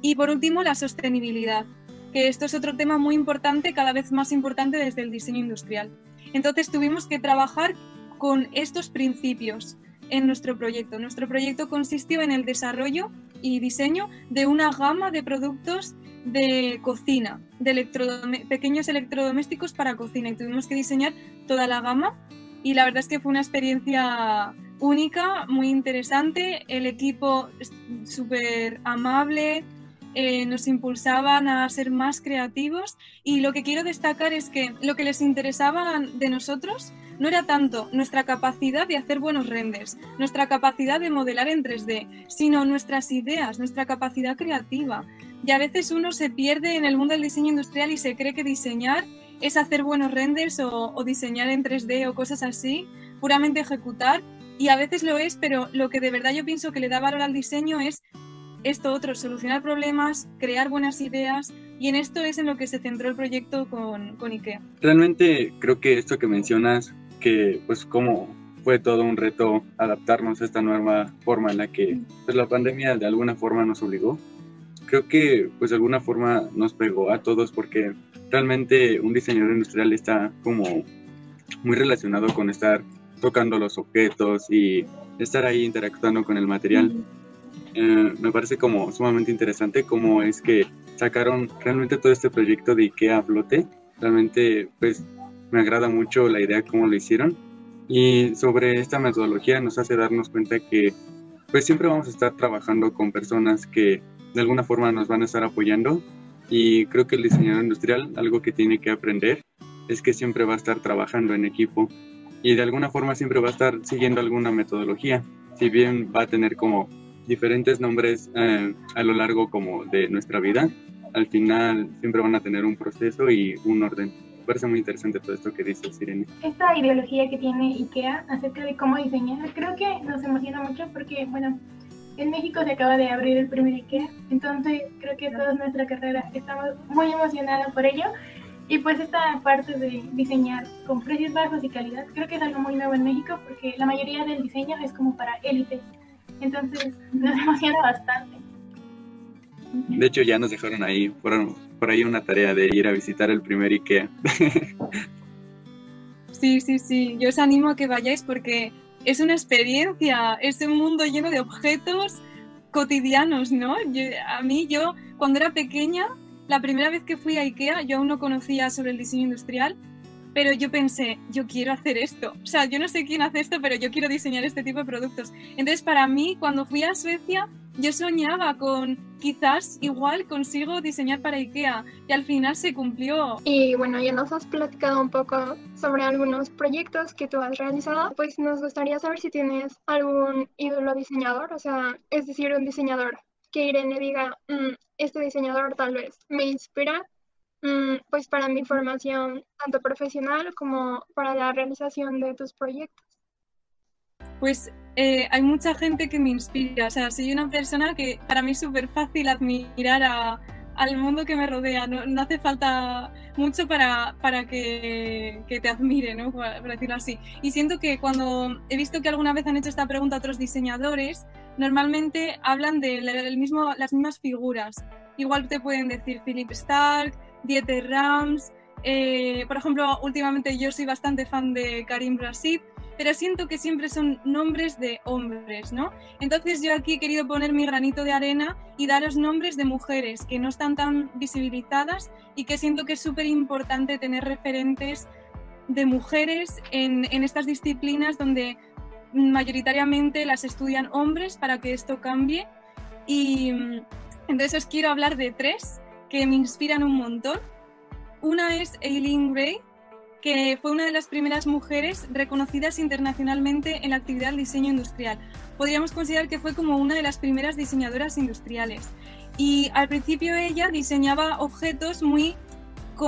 Y por último, la sostenibilidad, que esto es otro tema muy importante, cada vez más importante desde el diseño industrial. Entonces tuvimos que trabajar con estos principios en nuestro proyecto. Nuestro proyecto consistió en el desarrollo y diseño de una gama de productos de cocina, de pequeños electrodomésticos para cocina y tuvimos que diseñar toda la gama y la verdad es que fue una experiencia única, muy interesante, el equipo súper amable, eh, nos impulsaban a ser más creativos y lo que quiero destacar es que lo que les interesaba de nosotros no era tanto nuestra capacidad de hacer buenos renders, nuestra capacidad de modelar en 3D, sino nuestras ideas, nuestra capacidad creativa. Y a veces uno se pierde en el mundo del diseño industrial y se cree que diseñar es hacer buenos renders o, o diseñar en 3D o cosas así, puramente ejecutar. Y a veces lo es, pero lo que de verdad yo pienso que le da valor al diseño es esto otro, solucionar problemas, crear buenas ideas y en esto es en lo que se centró el proyecto con, con IKEA. Realmente creo que esto que mencionas, que pues como fue todo un reto adaptarnos a esta nueva forma en la que pues, la pandemia de alguna forma nos obligó. creo que pues de alguna forma nos pegó a todos porque realmente un diseñador industrial está como muy relacionado con estar tocando los objetos y estar ahí interactuando con el material. Eh, me parece como sumamente interesante cómo es que sacaron realmente todo este proyecto de IKEA a flote. Realmente pues me agrada mucho la idea cómo lo hicieron. Y sobre esta metodología nos hace darnos cuenta que pues siempre vamos a estar trabajando con personas que de alguna forma nos van a estar apoyando. Y creo que el diseñador industrial algo que tiene que aprender es que siempre va a estar trabajando en equipo. Y de alguna forma siempre va a estar siguiendo alguna metodología, si bien va a tener como diferentes nombres eh, a lo largo como de nuestra vida, al final siempre van a tener un proceso y un orden. Me parece muy interesante todo esto que dice Sirene. Esta ideología que tiene IKEA acerca de cómo diseñar, creo que nos emociona mucho porque, bueno, en México se acaba de abrir el primer IKEA, entonces creo que toda nuestra carrera estamos muy emocionados por ello. Y pues esta parte de diseñar con precios bajos y calidad, creo que es algo muy nuevo en México porque la mayoría del diseño es como para élite. Entonces nos emociona bastante. De hecho ya nos dejaron ahí por, por ahí una tarea de ir a visitar el primer IKEA. Sí, sí, sí. Yo os animo a que vayáis porque es una experiencia, es un mundo lleno de objetos cotidianos, ¿no? a mí, yo, cuando era pequeña, la primera vez que fui a IKEA, yo aún no conocía sobre el diseño industrial, pero yo pensé, yo quiero hacer esto. O sea, yo no sé quién hace esto, pero yo quiero diseñar este tipo de productos. Entonces, para mí, cuando fui a Suecia, yo soñaba con quizás igual consigo diseñar para IKEA y al final se cumplió. Y bueno, ya nos has platicado un poco sobre algunos proyectos que tú has realizado, pues nos gustaría saber si tienes algún ídolo diseñador, o sea, es decir, un diseñador que Irene diga, mm, este diseñador tal vez me inspira pues para mi formación tanto profesional como para la realización de tus proyectos? Pues eh, hay mucha gente que me inspira, o sea, soy una persona que para mí es súper fácil admirar al mundo que me rodea, no, hace falta mucho para, para que, que, te admire, ¿no? Por, decirlo así. Y siento que cuando he visto que alguna vez han hecho esta pregunta a otros diseñadores, normalmente hablan de mismo, las mismas figuras. Igual te pueden decir Philip Stark, Dieter Rams. Eh, por ejemplo, últimamente yo soy bastante fan de Karim Brasid, pero siento que siempre son nombres de hombres, ¿no? Entonces yo aquí he querido poner mi granito de arena y daros nombres de mujeres que no están tan visibilizadas y que siento que es súper importante tener referentes de mujeres en, en estas disciplinas donde mayoritariamente las estudian hombres para que esto cambie. Y mm, entonces os quiero hablar de tres que me inspiran un montón. Una es Eileen Gray, que fue una de las primeras mujeres reconocidas internacionalmente en la actividad del diseño industrial. Podríamos considerar que fue como una de las primeras diseñadoras industriales. Y al principio ella diseñaba objetos muy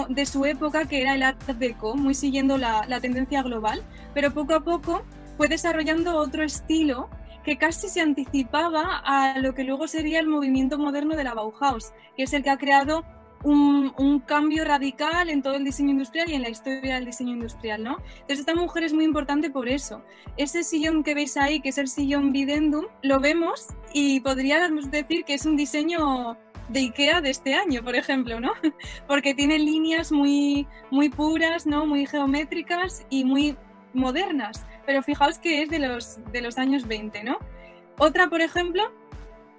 de su época, que era el Art Deco, muy siguiendo la, la tendencia global, pero poco a poco fue desarrollando otro estilo que casi se anticipaba a lo que luego sería el movimiento moderno de la Bauhaus, que es el que ha creado un, cambio radical en todo el diseño industrial y en la historia del diseño industrial, ¿no? Entonces esta mujer es muy importante por eso. Ese sillón que veis ahí, que es el sillón Videndum, lo vemos y podríamos decir que es un diseño de IKEA de este año, por ejemplo, ¿no? Porque tiene líneas muy, muy puras, ¿no? Muy geométricas y muy modernas pero fijaos que es de los, de los años 20, ¿no? Otra, por ejemplo,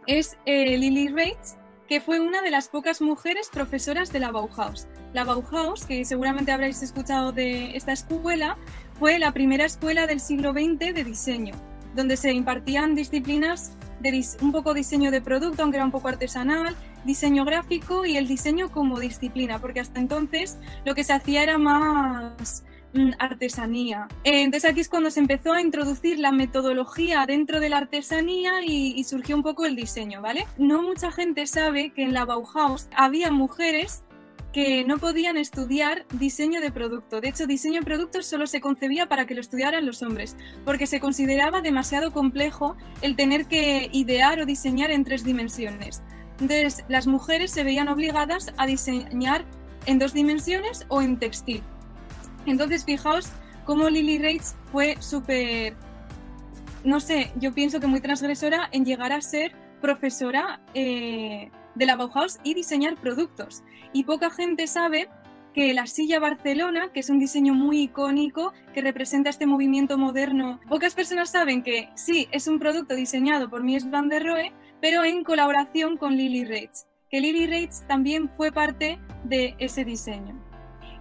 es eh, Lily Reitz, que fue una de las pocas mujeres profesoras de la Bauhaus. La Bauhaus, que seguramente habréis escuchado de esta escuela, fue la primera escuela del siglo XX de diseño, donde se impartían disciplinas de un poco diseño de producto, aunque era un poco artesanal, diseño gráfico y el diseño como disciplina, porque hasta entonces lo que se hacía era más artesanía. Eh, entonces aquí es cuando se empezó a introducir la metodología dentro de la artesanía y, surgió un poco el diseño, ¿vale? No mucha gente sabe que en la Bauhaus había mujeres que no podían estudiar diseño de producto. De hecho, diseño de productos solo se concebía para que lo estudiaran los hombres, porque se consideraba demasiado complejo el tener que idear o diseñar en tres dimensiones. Entonces, las mujeres se veían obligadas a diseñar en dos dimensiones o en textil. Entonces, fijaos cómo Lily Reitz fue súper, no sé, yo pienso que muy transgresora en llegar a ser profesora eh, de la Bauhaus y diseñar productos. Y poca gente sabe que la silla Barcelona, que es un diseño muy icónico que representa este movimiento moderno, pocas personas saben que sí, es un producto diseñado por Mies van der Rohe, pero en colaboración con Lily Reitz, que Lily Reitz también fue parte de ese diseño.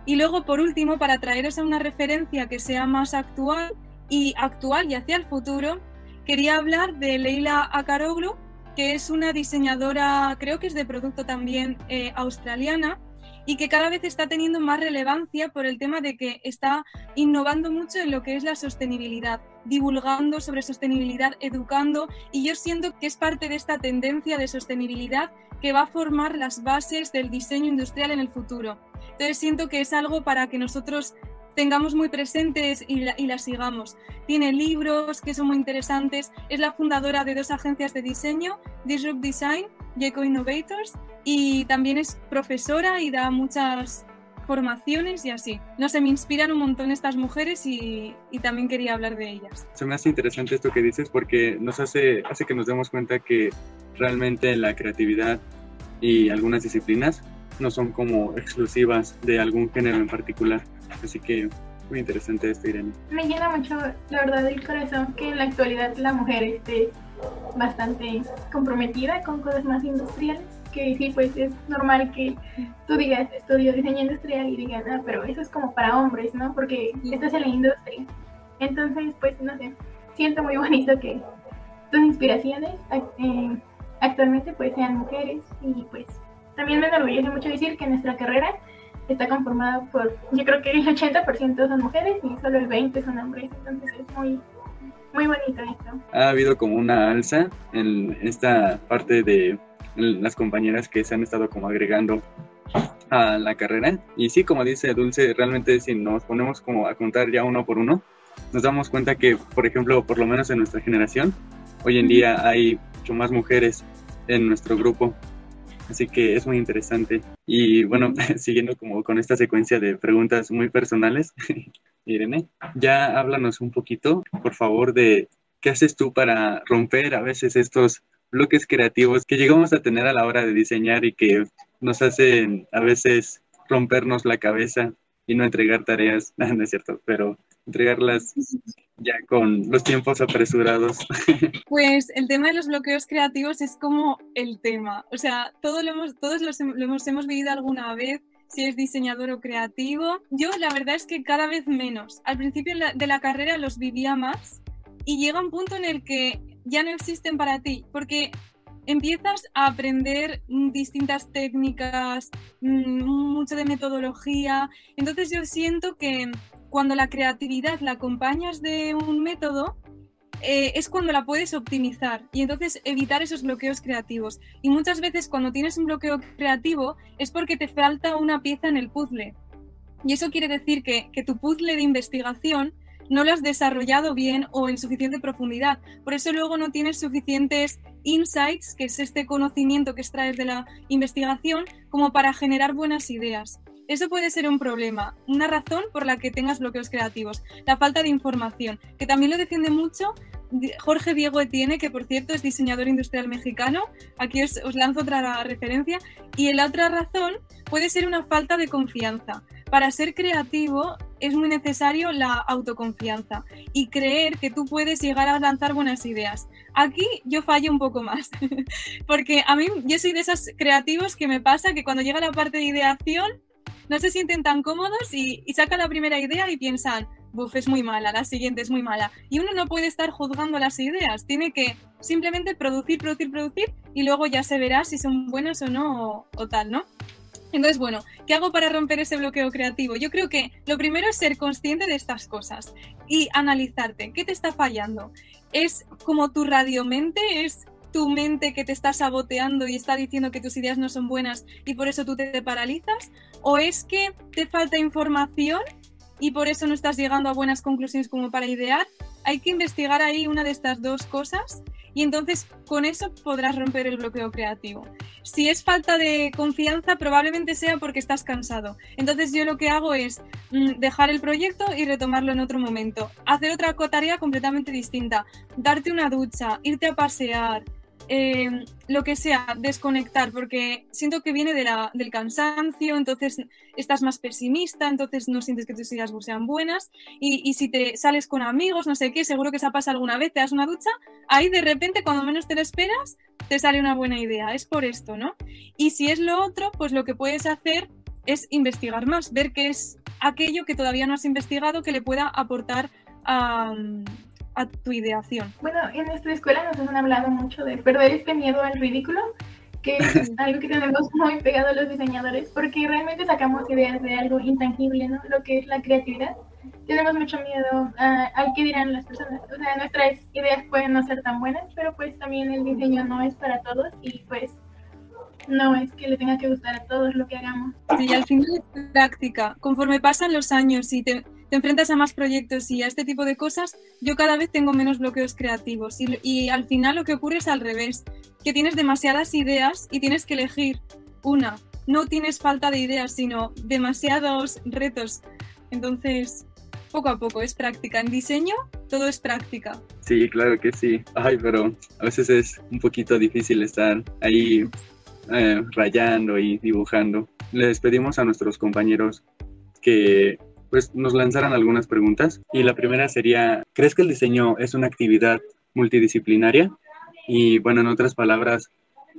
Y luego, por último, para traeros a una referencia que sea más actual y actual y hacia el futuro, quería hablar de Leila Akaroglu, que es una diseñadora, creo que es de producto también eh, australiana, y que cada vez está teniendo más relevancia por el tema de que está innovando mucho en lo que es la sostenibilidad, divulgando sobre sostenibilidad, educando, y yo siento que es parte de esta tendencia de sostenibilidad que va a formar las bases del diseño industrial en el futuro. Entonces siento que es algo para que nosotros tengamos muy presentes y la, sigamos. Tiene libros que son muy interesantes, es la fundadora de dos agencias de diseño, Disrupt Design y Eco Innovators, y también es profesora y da muchas formaciones y así. No sé, me inspiran un montón estas mujeres y, y, también quería hablar de ellas. Se me hace interesante esto que dices porque nos hace, hace que nos demos cuenta que realmente la creatividad y algunas disciplinas no son como exclusivas de algún género en particular. Así que muy interesante esto, Irene. Me llena mucho, la verdad, el corazón que en la actualidad la mujer esté bastante comprometida con cosas más industriales. Que sí, pues es normal que tú digas estudio diseño industrial y digan, ah, pero eso es como para hombres, ¿no? Porque esto es en la industria. Entonces, pues no sé, siento muy bonito que tus inspiraciones eh, actualmente pues sean mujeres y pues también me enorgullece mucho decir que nuestra carrera está conformada por, yo creo que el 80% son mujeres y solo el 20% son hombres, entonces es muy, muy bonito esto. Ha habido como una alza en esta parte de las compañeras que se han estado como agregando a la carrera. Y sí, como dice Dulce, realmente si nos ponemos como a contar ya uno por uno, nos damos cuenta que, por ejemplo, por lo menos en nuestra generación, hoy en día hay mucho más mujeres en nuestro grupo Así que es muy interesante. Y bueno, siguiendo como con esta secuencia de preguntas muy personales, Irene, ya háblanos un poquito, por favor, de qué haces tú para romper a veces estos bloques creativos que llegamos a tener a la hora de diseñar y que nos hacen a veces rompernos la cabeza y no entregar tareas, no es cierto, pero entregarlas ya con los tiempos apresurados. Pues el tema de los bloqueos creativos es como el tema. O sea, todos lo hemos, todos los, lo hemos, hemos vivido alguna vez, si es diseñador o creativo. Yo la verdad es que cada vez menos. Al principio de la carrera los vivía más y llega un punto en el que ya no existen para ti, porque empiezas a aprender distintas técnicas, mm, mucho de metodología. Entonces yo siento que cuando la creatividad la acompañas de un método, eh, es cuando la puedes optimizar y entonces evitar esos bloqueos creativos. Y muchas veces cuando tienes un bloqueo creativo es porque te falta una pieza en el puzzle. Y eso quiere decir que, que tu puzzle de investigación no lo has desarrollado bien o en suficiente profundidad. Por eso luego no tienes suficientes insights, que es este conocimiento que extraes de la investigación, como para generar buenas ideas. Eso puede ser un problema, una razón por la que tengas bloqueos creativos, la falta de información, que también lo defiende mucho Jorge Diego Etienne, que por cierto es diseñador industrial mexicano, aquí os, lanzo otra referencia, y la otra razón puede ser una falta de confianza. Para ser creativo es muy necesario la autoconfianza y creer que tú puedes llegar a lanzar buenas ideas. Aquí yo fallo un poco más, porque a mí yo soy de esos creativos que me pasa que cuando llega la parte de ideación no se sienten tan cómodos y, sacan la primera idea y piensan, buf, es muy mala, la siguiente es muy mala. Y uno no puede estar juzgando las ideas, tiene que simplemente producir, producir, producir y luego ya se verá si son buenas o no o, tal, ¿no? Entonces, bueno, ¿qué hago para romper ese bloqueo creativo? Yo creo que lo primero es ser consciente de estas cosas y analizarte. ¿Qué te está fallando? ¿Es como tu radiomente? ¿Es tu mente que te está saboteando y está diciendo que tus ideas no son buenas y por eso tú te paralizas? ¿O es que te falta información y por eso no estás llegando a buenas conclusiones como para idear? Hay que investigar ahí una de estas dos cosas y entonces con eso podrás romper el bloqueo creativo. Si es falta de confianza, probablemente sea porque estás cansado. Entonces yo lo que hago es mm, dejar el proyecto y retomarlo en otro momento. Hacer otra tarea completamente distinta. Darte una ducha, irte a pasear, eh, lo que sea, desconectar, porque siento que viene de la, del cansancio, entonces estás más pesimista, entonces no sientes que tus ideas sean buenas, y, si te sales con amigos, no sé qué, seguro que se pasa alguna vez, te das una ducha, ahí de repente, cuando menos te lo esperas, te sale una buena idea, es por esto, ¿no? Y si es lo otro, pues lo que puedes hacer es investigar más, ver qué es aquello que todavía no has investigado que le pueda aportar a a tu ideación? Bueno, en nuestra escuela nos han hablado mucho de perder este miedo al ridículo, que es algo que tenemos muy pegado los diseñadores, porque realmente sacamos ideas de algo intangible, ¿no? Lo que es la creatividad. Tenemos mucho miedo al que dirán las personas. O sea, nuestras ideas pueden no ser tan buenas, pero pues también el diseño no es para todos y pues no es que le tenga que gustar a todos lo que hagamos. Sí, al final es práctica. Conforme pasan los años y te, te enfrentas a más proyectos y a este tipo de cosas, yo cada vez tengo menos bloqueos creativos y, al final lo que ocurre es al revés, que tienes demasiadas ideas y tienes que elegir una. No tienes falta de ideas, sino demasiados retos. Entonces, poco a poco, es práctica. En diseño, todo es práctica. Sí, claro que sí. Ay, pero a veces es un poquito difícil estar ahí eh, rayando y dibujando. Les pedimos a nuestros compañeros que pues nos lanzaran algunas preguntas y la primera sería, ¿crees que el diseño es una actividad multidisciplinaria? Y bueno, en otras palabras,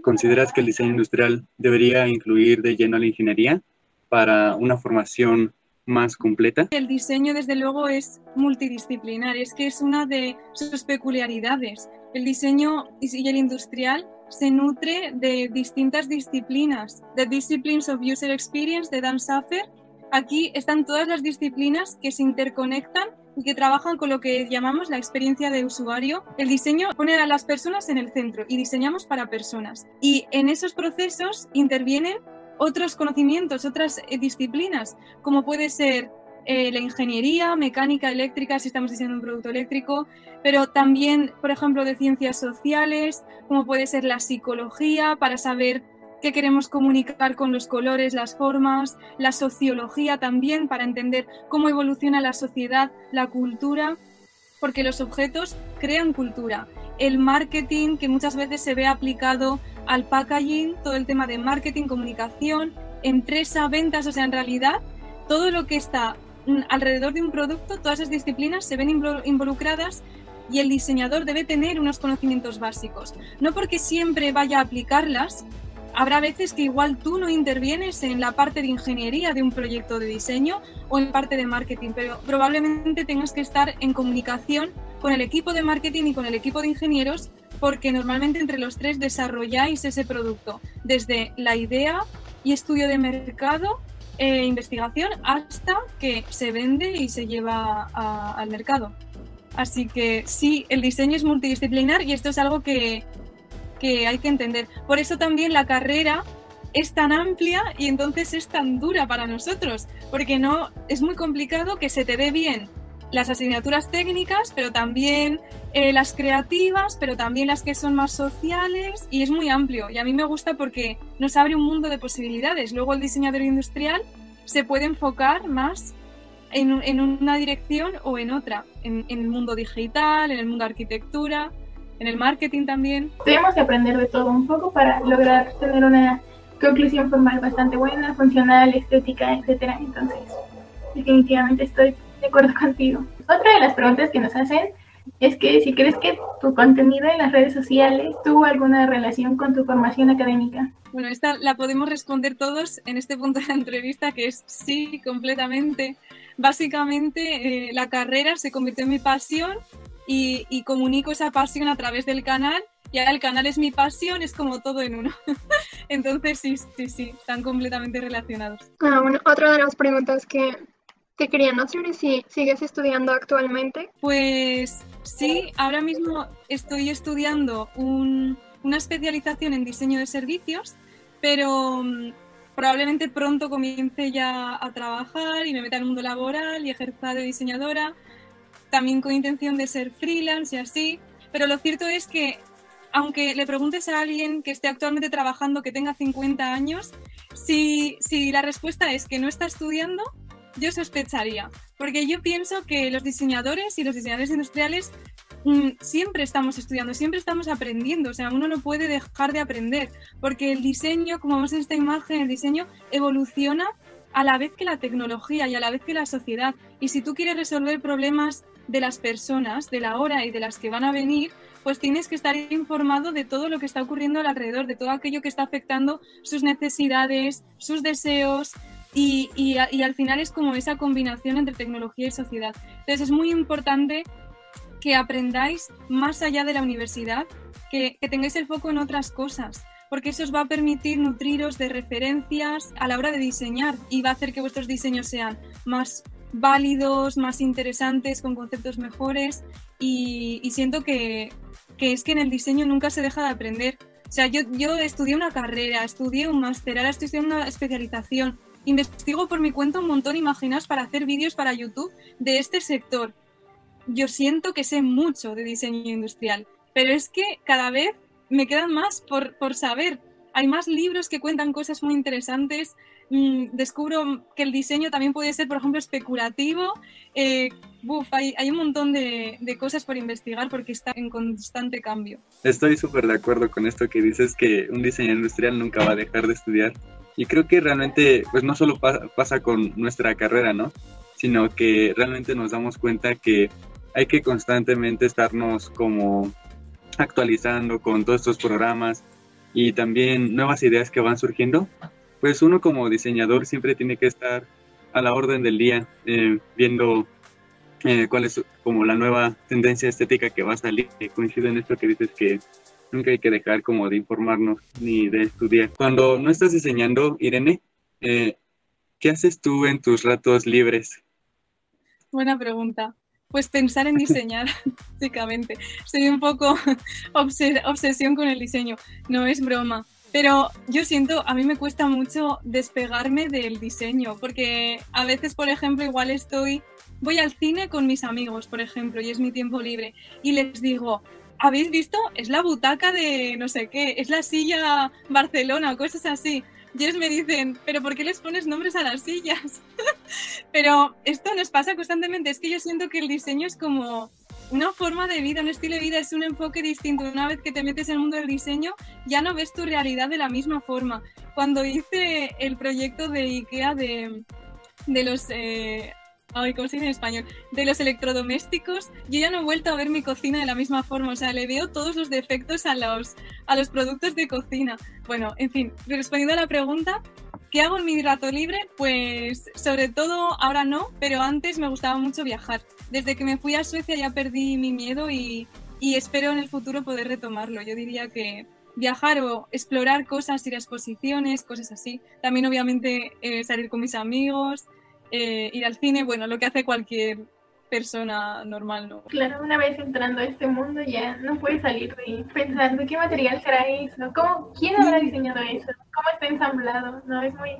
¿consideras que el diseño industrial debería incluir de lleno la ingeniería para una formación más completa? El diseño, desde luego, es multidisciplinar, es que es una de sus peculiaridades. El diseño y el industrial se nutre de distintas disciplinas. The Disciplines of User Experience de Dan Saffer Aquí están todas las disciplinas que se interconectan y que trabajan con lo que llamamos la experiencia de usuario. El diseño pone a las personas en el centro y diseñamos para personas. Y en esos procesos intervienen otros conocimientos, otras eh, disciplinas, como puede ser eh, la ingeniería, mecánica, eléctrica, si estamos diseñando un producto eléctrico, pero también, por ejemplo, de ciencias sociales, como puede ser la psicología, para saber qué queremos comunicar con los colores, las formas, la sociología también para entender cómo evoluciona la sociedad, la cultura, porque los objetos crean cultura. El marketing, que muchas veces se ve aplicado al packaging, todo el tema de marketing, comunicación, empresa, ventas, o sea, en realidad todo lo que está alrededor de un producto, todas esas disciplinas se ven involucradas y el diseñador debe tener unos conocimientos básicos. No porque siempre vaya a aplicarlas, habrá veces que igual tú no intervienes en la parte de ingeniería de un proyecto de diseño o en parte de marketing, pero probablemente tengas que estar en comunicación con el equipo de marketing y con el equipo de ingenieros porque normalmente entre los tres desarrolláis ese producto, desde la idea y estudio de mercado, e investigación, hasta que se vende y se lleva al mercado. Así que sí, el diseño es multidisciplinar y esto es algo que, que hay que entender. Por eso también la carrera es tan amplia y entonces es tan dura para nosotros, porque no es muy complicado que se te dé bien las asignaturas técnicas, pero también eh, las creativas, pero también las que son más sociales y es muy amplio y a mí me gusta porque nos abre un mundo de posibilidades. Luego el diseñador industrial se puede enfocar más en, en una dirección o en otra, en, en el mundo digital, en el mundo arquitectura en el marketing también. Tenemos que aprender de todo un poco para lograr tener una conclusión formal bastante buena, funcional, estética, etcétera. Entonces, definitivamente estoy de acuerdo contigo. Otra de las preguntas que nos hacen es que si crees que tu contenido en las redes sociales tuvo alguna relación con tu formación académica. Bueno, esta la podemos responder todos en este punto de la entrevista, que es sí, completamente. Básicamente, eh, la carrera se convirtió en mi pasión y, comunico esa pasión a través del canal y ahora el canal es mi pasión, es como todo en uno. Entonces sí, sí, sí, están completamente relacionados. Ah, bueno, otra de las preguntas que te querían hacer es si sigues estudiando actualmente. Pues sí, ahora mismo estoy estudiando una especialización en diseño de servicios, pero mm, probablemente pronto comience ya a trabajar y me meta en el mundo laboral y ejerza de diseñadora también con intención de ser freelance y así, pero lo cierto es que aunque le preguntes a alguien que esté actualmente trabajando, que tenga 50 años, si, si la respuesta es que no está estudiando, yo sospecharía, porque yo pienso que los diseñadores y los diseñadores industriales mm, siempre estamos estudiando, siempre estamos aprendiendo, o sea, uno no puede dejar de aprender, porque el diseño, como vemos en esta imagen, el diseño evoluciona a la vez que la tecnología y a la vez que la sociedad. Y si tú quieres resolver problemas de las personas, de la hora y de las que van a venir, pues tienes que estar informado de todo lo que está ocurriendo alrededor, de todo aquello que está afectando sus necesidades, sus deseos, y, y, al final es como esa combinación entre tecnología y sociedad. Entonces es muy importante que aprendáis más allá de la universidad, que, que tengáis el foco en otras cosas, porque eso os va a permitir nutriros de referencias a la hora de diseñar y va a hacer que vuestros diseños sean más válidos, más interesantes, con conceptos mejores y, y siento que, que, es que en el diseño nunca se deja de aprender. O sea, yo, yo estudié una carrera, estudié un máster, ahora estoy estudiando una especialización investigo por mi cuenta un montón, imaginaos, para hacer vídeos para YouTube de este sector. Yo siento que sé mucho de diseño industrial, pero es que cada vez me quedan más por, por saber. Hay más libros que cuentan cosas muy interesantes. Mm, descubro que el diseño también puede ser, por ejemplo, especulativo. Eh, hay, hay, un montón de, de, cosas por investigar porque está en constante cambio. Estoy súper de acuerdo con esto que dices que un diseño industrial nunca va a dejar de estudiar y creo que realmente, pues no solo pasa, con nuestra carrera, ¿no? Sino que realmente nos damos cuenta que hay que constantemente estarnos como actualizando con todos estos programas y también nuevas ideas que van surgiendo. Pues uno como diseñador siempre tiene que estar a la orden del día, eh, viendo eh, cuál es como la nueva tendencia estética que va a salir. Coincido en esto que dices que nunca hay que dejar como de informarnos ni de estudiar. Cuando no estás diseñando, Irene, eh, ¿qué haces tú en tus ratos libres? Buena pregunta. Pues pensar en diseñar, básicamente. Soy un poco obsesión con el diseño, no es broma. Pero yo siento, a mí me cuesta mucho despegarme del diseño, porque a veces, por ejemplo, igual estoy, voy al cine con mis amigos, por ejemplo, y es mi tiempo libre, y les digo, ¿habéis visto? Es la butaca de no sé qué, es la silla Barcelona, cosas así. Y ellos me dicen, ¿pero por qué les pones nombres a las sillas? pero esto nos pasa constantemente, es que yo siento que el diseño es como una forma de vida, un estilo de vida, es un enfoque distinto. Una vez que te metes en el mundo del diseño, ya no ves tu realidad de la misma forma. Cuando hice el proyecto de IKEA de, de los eh, ay, ¿cómo se dice en español? De los electrodomésticos, yo ya no he vuelto a ver mi cocina de la misma forma, o sea, le veo todos los defectos a los, a los productos de cocina. Bueno, en fin, respondiendo a la pregunta, ¿qué hago en mi rato libre? Pues sobre todo ahora no, pero antes me gustaba mucho viajar. Desde que me fui a Suecia ya perdí mi miedo y, y espero en el futuro poder retomarlo. Yo diría que viajar o explorar cosas, ir a exposiciones, cosas así. También obviamente eh, salir con mis amigos, eh, ir al cine, bueno, lo que hace cualquier persona normal, ¿no? Claro, una vez entrando a este mundo ya no puedes salir de pensando qué material será eso, ¿Cómo, quién habrá diseñado eso, cómo está ensamblado, ¿no? Es muy,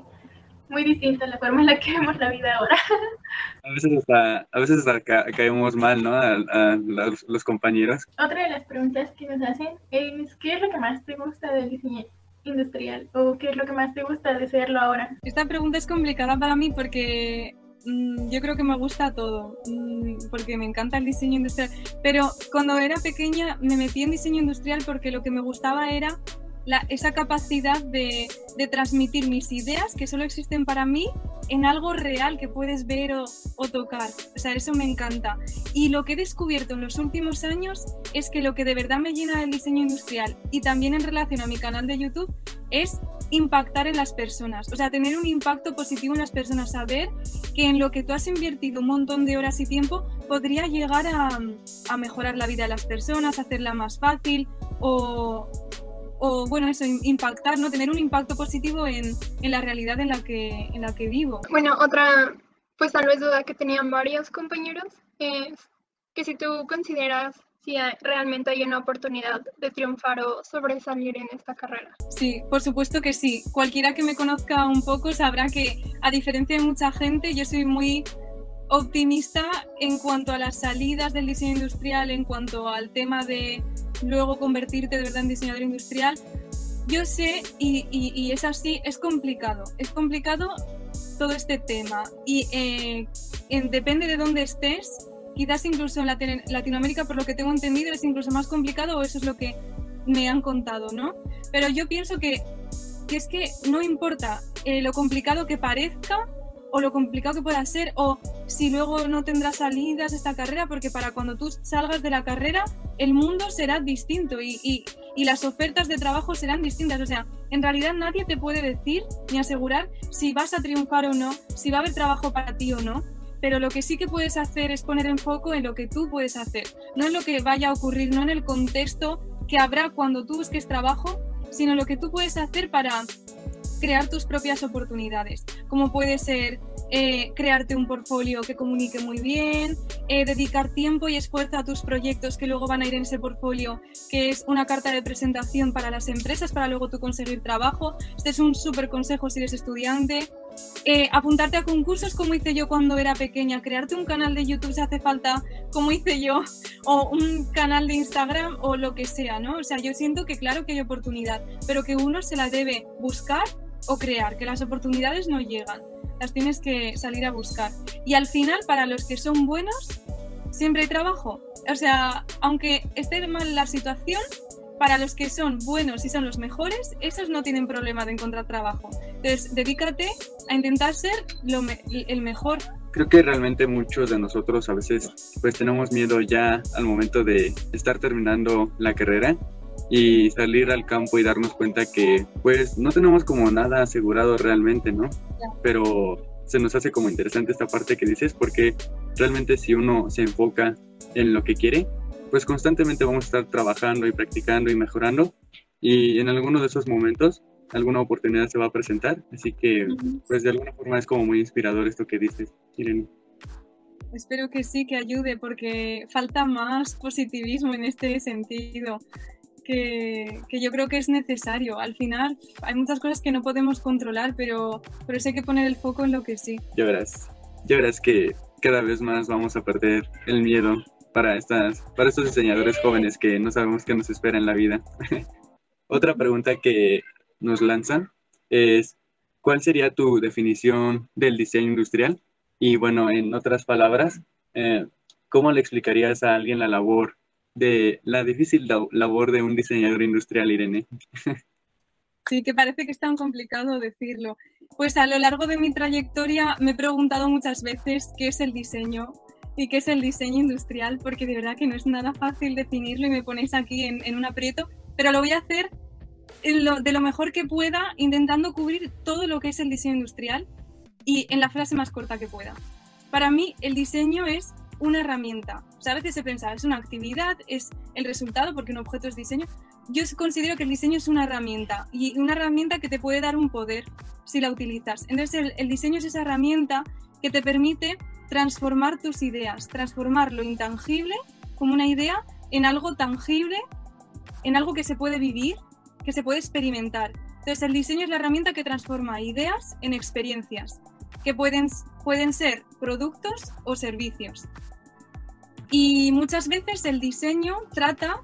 muy distinta la forma en la que vemos la vida ahora. A veces hasta, a veces caemos mal, ¿no? A, los, los, compañeros. Otra de las preguntas que nos hacen es, ¿qué es lo que más te gusta del diseño? industrial? ¿O qué es lo que más te gusta de serlo ahora? Esta pregunta es complicada para mí porque mm, yo creo que me gusta todo, mm, porque me encanta el diseño industrial. Pero cuando era pequeña me metí en diseño industrial porque lo que me gustaba era esa capacidad de, transmitir mis ideas que solo existen para mí en algo real que puedes ver o, tocar. O sea, eso me encanta. Y lo que he descubierto en los últimos años es que lo que de verdad me llena del diseño industrial y también en relación a mi canal de YouTube es impactar en las personas, o sea, tener un impacto positivo en las personas, saber que en lo que tú has invertido un montón de horas y tiempo podría llegar a, a mejorar la vida de las personas, hacerla más fácil o, o bueno, eso, impactar, ¿no? Tener un impacto positivo en, en, la realidad en la, que, en la que vivo. Bueno, otra, pues tal vez duda que tenían varios compañeros es que si tú consideras si realmente hay una oportunidad de triunfar o sobresalir en esta carrera. Sí, por supuesto que sí. Cualquiera que me conozca un poco sabrá que, a diferencia de mucha gente, yo soy muy optimista en cuanto a las salidas del diseño industrial, en cuanto al tema de luego convertirte de verdad en diseñador industrial. Yo sé, y, y, es así, es complicado. Es complicado todo este tema y eh, depende de dónde estés, quizás incluso en Latinoamérica, por lo que tengo entendido, es incluso más complicado o eso es lo que me han contado, ¿no? Pero yo pienso que, es que no importa eh, lo complicado que parezca, o lo complicado que pueda ser o si luego no tendrás salidas esta carrera, porque para cuando tú salgas de la carrera el mundo será distinto y, las ofertas de trabajo serán distintas. O sea, en realidad nadie te puede decir ni asegurar si vas a triunfar o no, si va a haber trabajo para ti o no. Pero lo que sí que puedes hacer es poner en foco en lo que tú puedes hacer, no en lo que vaya a ocurrir, no en el contexto que habrá cuando tú busques trabajo, sino lo que tú puedes hacer para crear tus propias oportunidades, como puede ser eh, crearte un portfolio que comunique muy bien, eh, dedicar tiempo y esfuerzo a tus proyectos que luego van a ir en ese portfolio, que es una carta de presentación para las empresas, para luego tú conseguir trabajo. Este es un súper consejo si eres estudiante. Eh, apuntarte a concursos como hice yo cuando era pequeña, crearte un canal de YouTube si hace falta, como hice yo, o un canal de Instagram o lo que sea, ¿no? O sea, yo siento que claro que hay oportunidad, pero que uno se la debe buscar o crear, que las oportunidades no llegan, las tienes que salir a buscar. Y al final, para los que son buenos, siempre hay trabajo. O sea, aunque esté mal la situación, para los que son buenos y son los mejores, esos no tienen problema de encontrar trabajo. Entonces, dedícate a intentar ser lo el mejor. Creo que realmente muchos de nosotros a veces pues tenemos miedo ya al momento de estar terminando la carrera y salir al campo y darnos cuenta que pues no tenemos como nada asegurado realmente, ¿no? Pero se nos hace como interesante esta parte que dices porque realmente si uno se enfoca en lo que quiere, pues constantemente vamos a estar trabajando y practicando y mejorando. Y en alguno de esos momentos alguna oportunidad se va a presentar, así que pues de alguna forma es como muy inspirador esto que dices, Irene. Espero que sí, que ayude, porque falta más positivismo en este sentido que, yo creo que es necesario. Al final hay muchas cosas que no podemos controlar, pero, pero hay que poner el foco en lo que sí. Ya verás, ya verás que cada vez más vamos a perder el miedo para, estas, para estos diseñadores jóvenes que no sabemos qué nos espera en la vida. Otra pregunta que nos lanzan es, ¿cuál sería tu definición del diseño industrial? Y bueno, en otras palabras, eh, ¿cómo le explicarías a alguien la labor de la difícil labor de un diseñador industrial, Irene. Sí, que parece que es tan complicado decirlo. Pues a lo largo de mi trayectoria me he preguntado muchas veces qué es el diseño y qué es el diseño industrial, porque de verdad que no es nada fácil definirlo y me ponéis aquí en, un aprieto, pero lo voy a hacer de lo mejor que pueda, intentando cubrir todo lo que es el diseño industrial y en la frase más corta que pueda. Para mí, el diseño es una herramienta. O sea, a veces se piensa, es una actividad, es el resultado, porque un objeto es diseño. Yo considero que el diseño es una herramienta y una herramienta que te puede dar un poder si la utilizas. Entonces, el, diseño es esa herramienta que te permite transformar tus ideas, transformar lo intangible como una idea en algo tangible, en algo que se puede vivir, que se puede experimentar. Entonces, el diseño es la herramienta que transforma ideas en experiencias, que pueden, pueden ser productos o servicios. Y muchas veces el diseño trata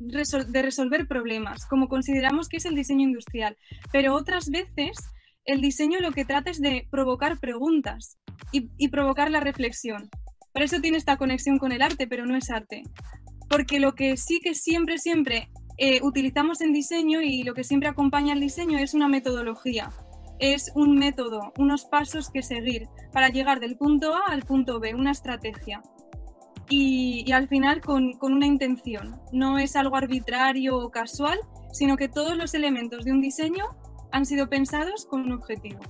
de resolver problemas, como consideramos que es el diseño industrial, pero otras veces el diseño lo que trata es de provocar preguntas y, provocar la reflexión. Por eso tiene esta conexión con el arte, pero no es arte. Porque lo que sí que siempre, siempre eh, utilizamos en diseño y lo que siempre acompaña al diseño es una metodología. Es un método, unos pasos que seguir para llegar del punto A al punto B, una estrategia y, al final con, una intención. No es algo arbitrario o casual, sino que todos los elementos de un diseño han sido pensados con un objetivo.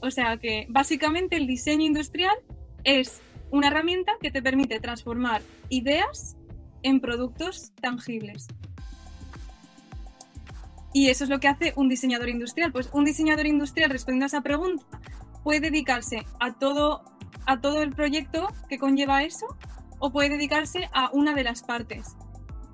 O sea que básicamente el diseño industrial es una herramienta que te permite transformar ideas en productos tangibles. Y eso es lo que hace un diseñador industrial. Pues un diseñador industrial, respondiendo a esa pregunta, puede dedicarse a todo, a todo el proyecto que conlleva eso o puede dedicarse a una de las partes.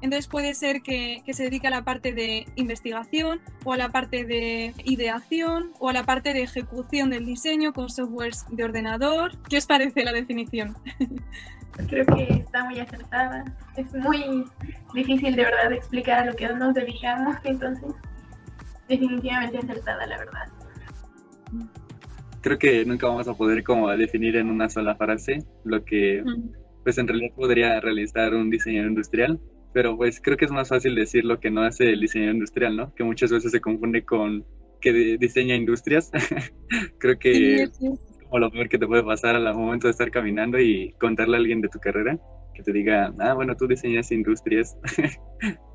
Entonces puede ser que, se dedique a la parte de investigación o a la parte de ideación o a la parte de ejecución del diseño con softwares de ordenador. ¿Qué os parece la definición? Creo que está muy acertada. Es muy difícil de verdad explicar a lo que nos dedicamos, entonces definitivamente acertada la verdad. creo que nunca vamos a poder como definir en una sola frase lo que pues en realidad podría realizar un diseñador industrial, pero pues creo que es más fácil decir lo que no hace el diseñador industrial, ¿no? Que muchas veces se confunde con que diseña industrias. creo que es como lo peor que te puede pasar al momento de estar caminando y contarle a alguien de tu carrera que te diga, ah, bueno, tú diseñas industrias.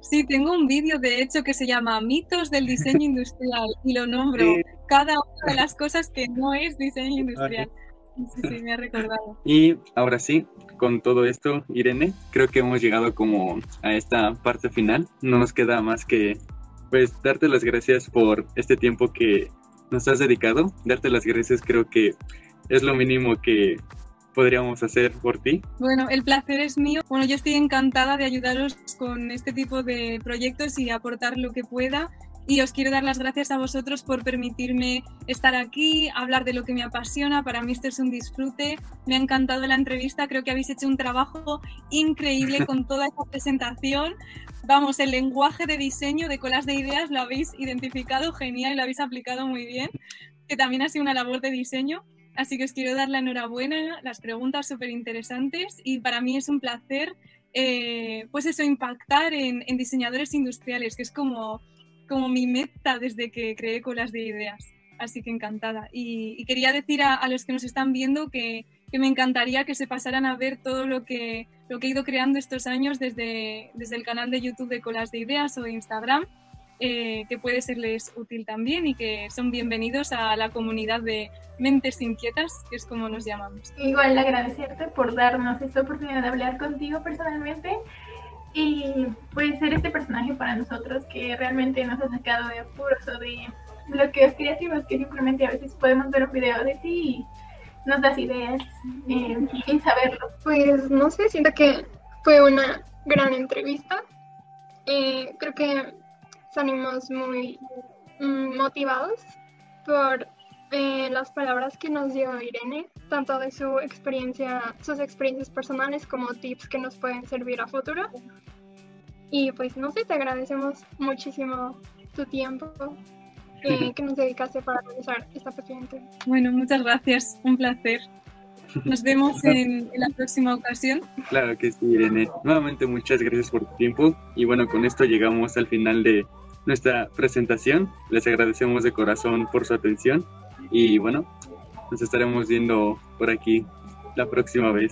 Sí, tengo un vídeo de hecho que se llama Mitos del diseño industrial y lo nombro cada una de las cosas que no es diseño industrial. Sí, sí, me ha recordado. Y ahora sí, con todo esto, Irene, creo que hemos llegado como a esta parte final. No nos queda más que pues darte las gracias por este tiempo que nos has dedicado. Darte las gracias creo que es lo mínimo que podríamos hacer por ti? Bueno, el placer es mío. Bueno, yo estoy encantada de ayudaros con este tipo de proyectos y aportar lo que pueda. Y os quiero dar las gracias a vosotros por permitirme estar aquí, hablar de lo que me apasiona. Para mí esto es un disfrute. Me ha encantado la entrevista. Creo que habéis hecho un trabajo increíble con toda esta presentación. Vamos, el lenguaje de diseño de colas de ideas lo habéis identificado genial y lo habéis aplicado muy bien, que también ha sido una labor de diseño. Así que os quiero dar la enhorabuena, las preguntas súper interesantes y para mí es un placer, eh, pues eso, impactar en, diseñadores industriales, que es como, como mi meta desde que creé Colas de Ideas. Así que encantada. Y, quería decir a, los que nos están viendo que, que, me encantaría que se pasaran a ver todo lo que, lo que he ido creando estos años desde, desde el canal de YouTube de Colas de Ideas o de Instagram eh, que puede serles útil también y que son bienvenidos a la comunidad de mentes inquietas, que es como nos llamamos. Igual agradecerte por darnos esta oportunidad de hablar contigo personalmente y pues ser este personaje para nosotros que realmente nos ha sacado de apuros o de bloqueos creativos que simplemente a veces podemos ver un video de ti y nos das ideas eh, sin saberlo. Pues no sé, siento que fue una gran entrevista. Eh, creo que salimos muy mm, motivados por eh, las palabras que nos dio Irene, tanto de su experiencia, sus experiencias personales como tips que nos pueden servir a futuro. Y pues no sé, te agradecemos muchísimo tu tiempo eh, que nos dedicaste para realizar esta paciente. Bueno, muchas gracias, un placer. Nos vemos en, en, la próxima ocasión. Claro que sí, Irene. Nuevamente muchas gracias por tu tiempo y bueno, con esto llegamos al final de nuestra presentación. Les agradecemos de corazón por su atención y bueno, nos estaremos viendo por aquí la próxima vez.